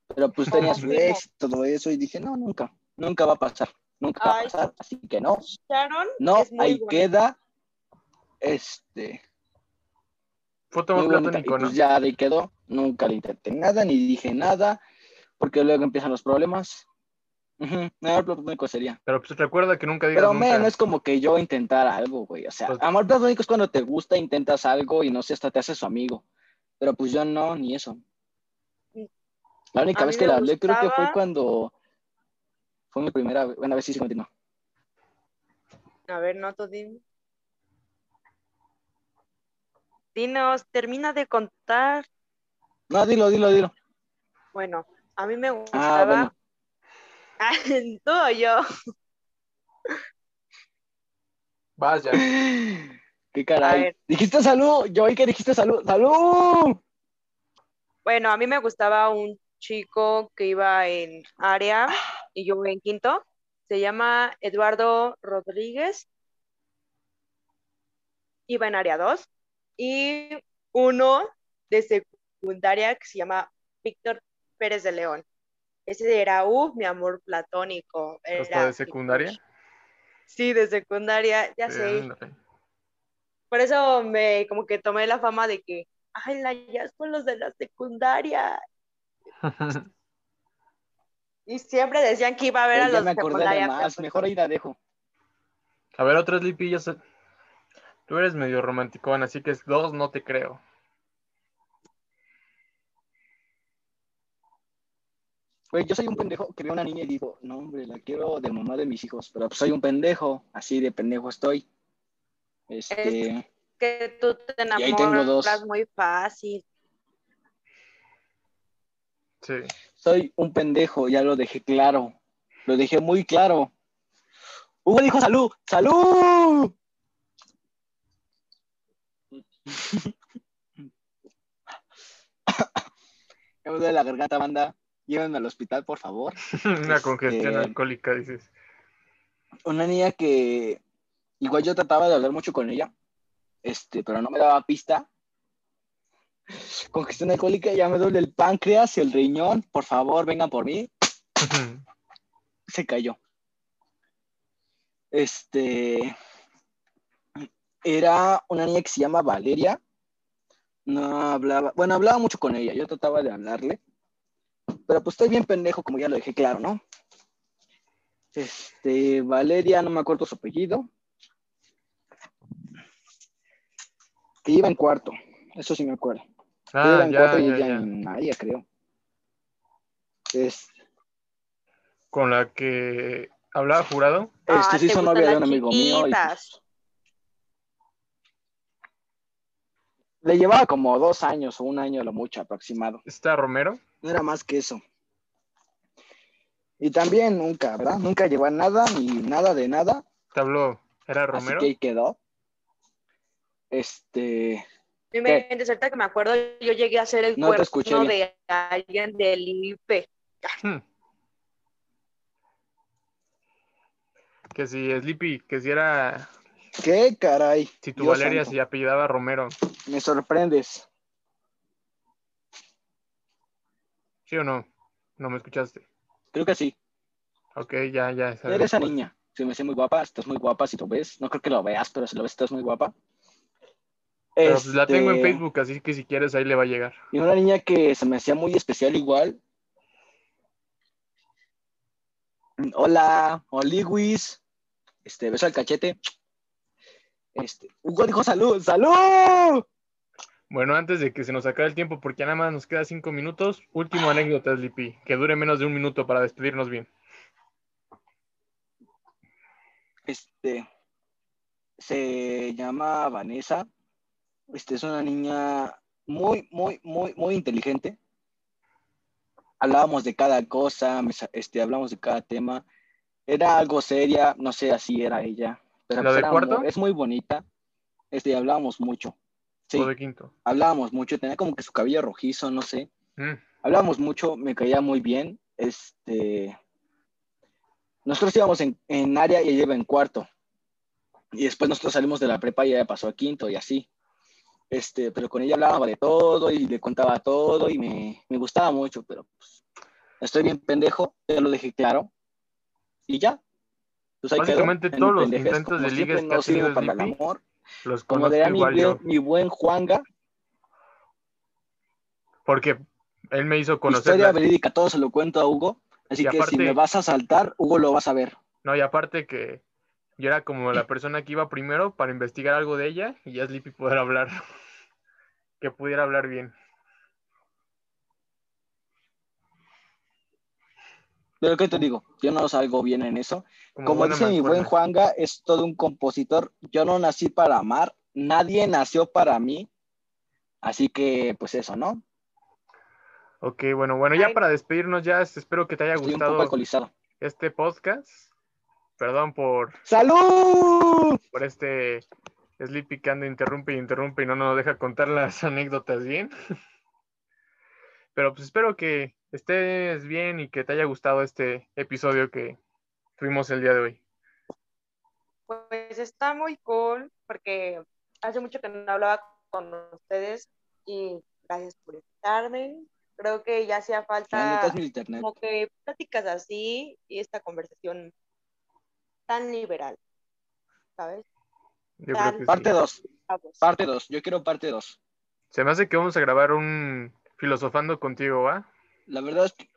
[SPEAKER 2] Pero pues tenía su ex y todo eso. Y dije, no, nunca, nunca va a pasar. Nunca va a pasar. Así que no.
[SPEAKER 3] Sharon
[SPEAKER 2] No,
[SPEAKER 3] es muy
[SPEAKER 2] ahí queda. Este. Bonita.
[SPEAKER 1] platónico,
[SPEAKER 2] Y pues
[SPEAKER 1] ¿no?
[SPEAKER 2] ya ahí quedó. Nunca le intenté nada, ni dije nada, porque luego empiezan los problemas. Amor platónico sería.
[SPEAKER 1] Pero pues recuerda que nunca digas
[SPEAKER 2] Pero,
[SPEAKER 1] nunca.
[SPEAKER 2] men, no es como que yo intentar algo, güey. O sea,
[SPEAKER 1] Pues-
[SPEAKER 2] amor platónico es cuando te gusta, intentas algo y no sé, hasta te haces su amigo. Pero pues yo no, ni eso. La única
[SPEAKER 3] A
[SPEAKER 2] vez que le hablé creo que fue cuando fue mi primera vez. Bueno, a ver si se continúa.
[SPEAKER 3] A ver, no, tú dime. Dinos, termina de contar.
[SPEAKER 2] No, dilo, dilo, dilo.
[SPEAKER 3] Bueno, a mí me
[SPEAKER 2] Ah,
[SPEAKER 3] gustaba.
[SPEAKER 2] bueno.
[SPEAKER 3] Ah, tú o yo.
[SPEAKER 1] Vas ya.
[SPEAKER 2] Qué caray. Dijiste salud. Yo oí que dijiste salud. ¡Salud!
[SPEAKER 3] Bueno, a mí me gustaba un chico que iba en área y yo en quinto. Se llama Eduardo Rodríguez. Iba en área 2. Y uno de secundaria que se llama Víctor Pérez de León. Ese era, uh, mi amor platónico.
[SPEAKER 1] ¿Hasta
[SPEAKER 3] Era
[SPEAKER 1] de secundaria?
[SPEAKER 3] mi crush. Sí, de secundaria, ya sé. Por eso me como que tomé la fama de que, ay, la ya con los de la secundaria. Y siempre decían que iba a ver a
[SPEAKER 2] Eh,
[SPEAKER 3] los
[SPEAKER 2] me
[SPEAKER 3] de
[SPEAKER 2] acordé de
[SPEAKER 3] secundaria.
[SPEAKER 2] más.
[SPEAKER 3] pues
[SPEAKER 2] Mejor ahí la dejo.
[SPEAKER 1] A ver, otra Sleepy, ya sé. Tú eres medio romanticón, así que es dos no te creo.
[SPEAKER 2] Güey, yo soy un pendejo que veo a una niña y digo, no, hombre, la quiero de mamá de mis hijos. Pero pues soy un pendejo. Así de pendejo estoy. Este.
[SPEAKER 3] Que tú te
[SPEAKER 2] ahí tengo dos.
[SPEAKER 3] enamoras muy fácil.
[SPEAKER 1] Sí.
[SPEAKER 2] Soy un pendejo, ya lo dejé claro. Lo dejé muy claro. Hugo dijo salud, salud. Me duele la garganta, banda. Llévenme al hospital, por favor.
[SPEAKER 1] Una congestión
[SPEAKER 2] Este-
[SPEAKER 1] alcohólica, dices.
[SPEAKER 2] Una niña que igual yo trataba de hablar mucho con ella, este, pero no me daba pista. Congestión alcohólica, ya me duele el páncreas y el riñón. Por favor, vengan por mí. se cayó. Este era una niña que se llama Valeria. No hablaba, bueno, hablaba mucho con ella. Yo trataba de hablarle, pero pues estoy bien pendejo, como ya lo dejé claro, ¿no? Este, Valeria, no me acuerdo su apellido. Que iba en cuarto, eso sí me acuerdo. Yo iba
[SPEAKER 1] Ah,
[SPEAKER 2] en
[SPEAKER 1] ya,
[SPEAKER 2] cuarto y
[SPEAKER 1] ya,
[SPEAKER 2] ella
[SPEAKER 1] ya.
[SPEAKER 2] en área, creo. Es,
[SPEAKER 1] Con la que hablaba jurado.
[SPEAKER 2] este
[SPEAKER 3] Ah,
[SPEAKER 2] sí
[SPEAKER 3] te
[SPEAKER 2] hizo
[SPEAKER 3] gustan
[SPEAKER 2] novia de un amigo mío. y, pues. Le llevaba como dos años o un año a lo mucho aproximado.
[SPEAKER 1] ¿Está Romero?
[SPEAKER 2] No era más que eso. Y también nunca, ¿verdad? Nunca llegó a nada, ni nada de nada.
[SPEAKER 1] ¿Te habló? ¿Era
[SPEAKER 2] Así
[SPEAKER 1] Romero?
[SPEAKER 2] que ahí quedó. Este.
[SPEAKER 3] No inventes, ahorita que me acuerdo, yo llegué a ser el
[SPEAKER 2] No te escuché
[SPEAKER 3] cuerno de alguien del IPE.
[SPEAKER 1] Hmm. Que si Sleepy, que si era.
[SPEAKER 2] ¿Qué caray?
[SPEAKER 1] Si tu
[SPEAKER 2] Dios
[SPEAKER 1] Valeria
[SPEAKER 2] santo.
[SPEAKER 1] se apellidaba Romero.
[SPEAKER 2] Me sorprendes.
[SPEAKER 1] ¿Sí o no? No me escuchaste.
[SPEAKER 2] Creo que sí.
[SPEAKER 1] Ok, ya, ya. esa
[SPEAKER 2] Eres esa niña. Se me hace muy guapa. Estás muy guapa si lo ves. No creo que lo veas, pero si lo ves, estás muy guapa.
[SPEAKER 1] Pero pues la tengo en
[SPEAKER 2] Este,
[SPEAKER 1] Facebook, así que si quieres ahí le va a llegar.
[SPEAKER 2] Y una niña que se me hacía muy especial igual. Hola, Oliwis. Este, beso al cachete. Este, Hugo dijo salud, salud.
[SPEAKER 1] Bueno, antes de que se nos acabe el tiempo, porque nada más nos queda cinco minutos, última anécdota, Sleepy, que dure menos de un minuto para despedirnos bien.
[SPEAKER 2] Este, se llama Vanessa. Este, es una niña muy, muy, muy, muy inteligente. Hablábamos de cada cosa, este, hablamos de cada tema. era algo seria, no sé, así era ella. Pero
[SPEAKER 1] ¿La
[SPEAKER 2] pues
[SPEAKER 1] de
[SPEAKER 2] era
[SPEAKER 1] cuarto?
[SPEAKER 2] mu- es muy bonita. Este, hablábamos mucho. Sí,
[SPEAKER 1] O de quinto.
[SPEAKER 2] hablábamos mucho, tenía como que su cabello rojizo, no sé.
[SPEAKER 1] Mm,
[SPEAKER 2] Hablábamos mucho, me caía muy bien. Este, nosotros íbamos en, en área y ella iba en cuarto. Y después nosotros salimos de la prepa y ella pasó a quinto y así. Este, pero con ella hablaba de todo y le contaba todo y me, me gustaba mucho, pero pues, estoy bien pendejo, ya lo dejé claro. Y ya. Pues
[SPEAKER 1] Básicamente todos los intentos de ligues que
[SPEAKER 2] no para el amor.
[SPEAKER 1] Los
[SPEAKER 2] Como diría mi, buen Juanga,
[SPEAKER 1] Porque él me hizo conocer.
[SPEAKER 2] historia
[SPEAKER 1] la-
[SPEAKER 2] verídica, todo se lo cuento a Hugo. Así
[SPEAKER 1] Y
[SPEAKER 2] que
[SPEAKER 1] aparte-
[SPEAKER 2] si me vas a saltar, Hugo lo vas a ver.
[SPEAKER 1] No, y aparte que yo era como la persona que iba primero para investigar algo de ella y ya Sleepy poder hablar. que pudiera hablar bien.
[SPEAKER 2] Pero ¿qué te digo? Yo no salgo bien en eso. Como dice mi buen. Juanga, es todo un compositor. Yo no nací para amar, nadie nació para mí. Así que, pues eso, ¿no?
[SPEAKER 1] Ok, bueno, bueno, ya
[SPEAKER 3] Ay.
[SPEAKER 1] para despedirnos ya, espero que te haya
[SPEAKER 2] Estoy
[SPEAKER 1] gustado este podcast. Perdón por,
[SPEAKER 2] ¡Salud!
[SPEAKER 1] por este Sleepy que anda interrumpe y interrumpe y no nos deja contar las anécdotas bien. Pero pues espero que estés bien y que te haya gustado este episodio que tuvimos el día de hoy.
[SPEAKER 3] Pues está muy cool porque hace mucho que no hablaba con ustedes y gracias por invitarme. Creo que ya hacía falta como que pláticas así y esta conversación tan liberal, ¿sabes?
[SPEAKER 2] Parte 2,
[SPEAKER 3] Vamos.
[SPEAKER 2] parte 2. Yo quiero parte 2.
[SPEAKER 1] Se me hace que vamos a grabar un filosofando contigo, ¿va?
[SPEAKER 2] La verdad es que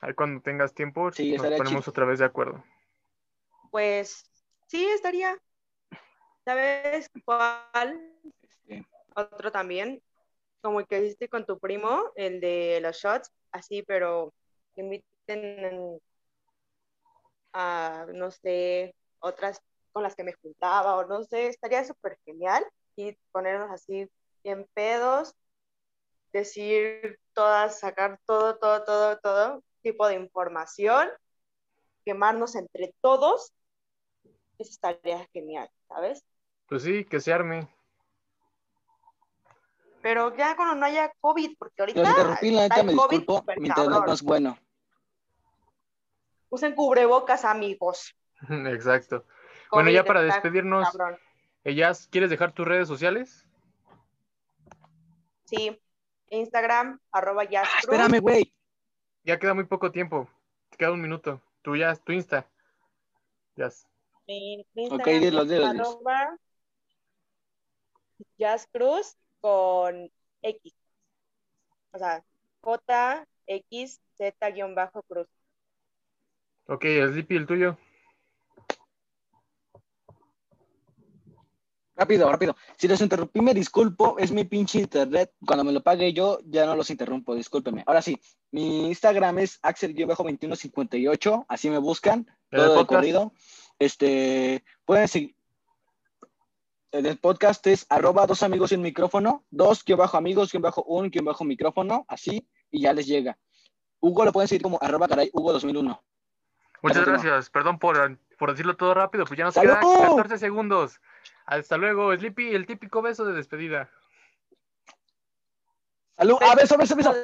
[SPEAKER 1] Ahí cuando tengas tiempo
[SPEAKER 2] Sí,
[SPEAKER 1] nos ponemos
[SPEAKER 2] chido.
[SPEAKER 1] otra vez de acuerdo.
[SPEAKER 3] Pues sí, estaría. ¿Sabes cuál?
[SPEAKER 2] este,
[SPEAKER 3] Otro también, como el que hiciste con tu primo, el de los shots, así, pero que inviten a, no sé, otras con las que me juntaba, o no sé, estaría súper genial y ponernos así bien pedos, decir todas, sacar todo, todo, todo, todo tipo de información, quemarnos entre todos, eso estaría genial, ¿sabes?
[SPEAKER 1] Pues sí, que se arme.
[SPEAKER 3] Pero ya cuando no haya COVID, porque ahorita
[SPEAKER 2] Los interrumpí, la neta
[SPEAKER 3] el
[SPEAKER 2] me
[SPEAKER 3] COVID
[SPEAKER 2] disculpo. Mi internet
[SPEAKER 3] cabrón.
[SPEAKER 2] no es bueno.
[SPEAKER 3] Usen cubrebocas, amigos.
[SPEAKER 1] Exacto. Bueno, ya para despedirnos,
[SPEAKER 3] cabrón.
[SPEAKER 1] Ellas, ¿quieres dejar tus redes sociales?
[SPEAKER 3] Sí, Instagram, arroba Jazz Cruz.
[SPEAKER 2] Espérame, güey.
[SPEAKER 1] Ya queda muy poco tiempo. Te queda un minuto. Tú ya, tu Insta. Ya.
[SPEAKER 3] Mi Instagram
[SPEAKER 2] Ok, dilo,
[SPEAKER 3] es
[SPEAKER 2] dilo, dilos.
[SPEAKER 3] arroba Jazz Cruz con X. O sea, J, X, Z, guion bajo Cruz.
[SPEAKER 1] Ok, Sleepy, el tuyo.
[SPEAKER 2] Rápido, rápido. Si los interrumpí, me disculpo. Es mi pinche internet. Cuando me lo pague yo, ya no los interrumpo. Discúlpeme. Ahora sí, mi Instagram es axel-2158. Así me buscan.
[SPEAKER 1] ¿El del
[SPEAKER 2] Todo de corrido. Este, pueden seguir. El podcast es arroba dos amigos un micrófono. Dos, guion bajo amigos, guion bajo un, guion bajo micrófono. Así, y ya les llega. Hugo lo pueden seguir como arroba caray Hugo 2001.
[SPEAKER 1] Muchas gracias. Perdón por, por decirlo todo rápido, pues ya nos
[SPEAKER 2] ¡Salud!
[SPEAKER 1] quedan 14 segundos. Hasta luego, Sleepy, el típico beso de despedida.
[SPEAKER 2] Salud. Ah, beso, beso, beso.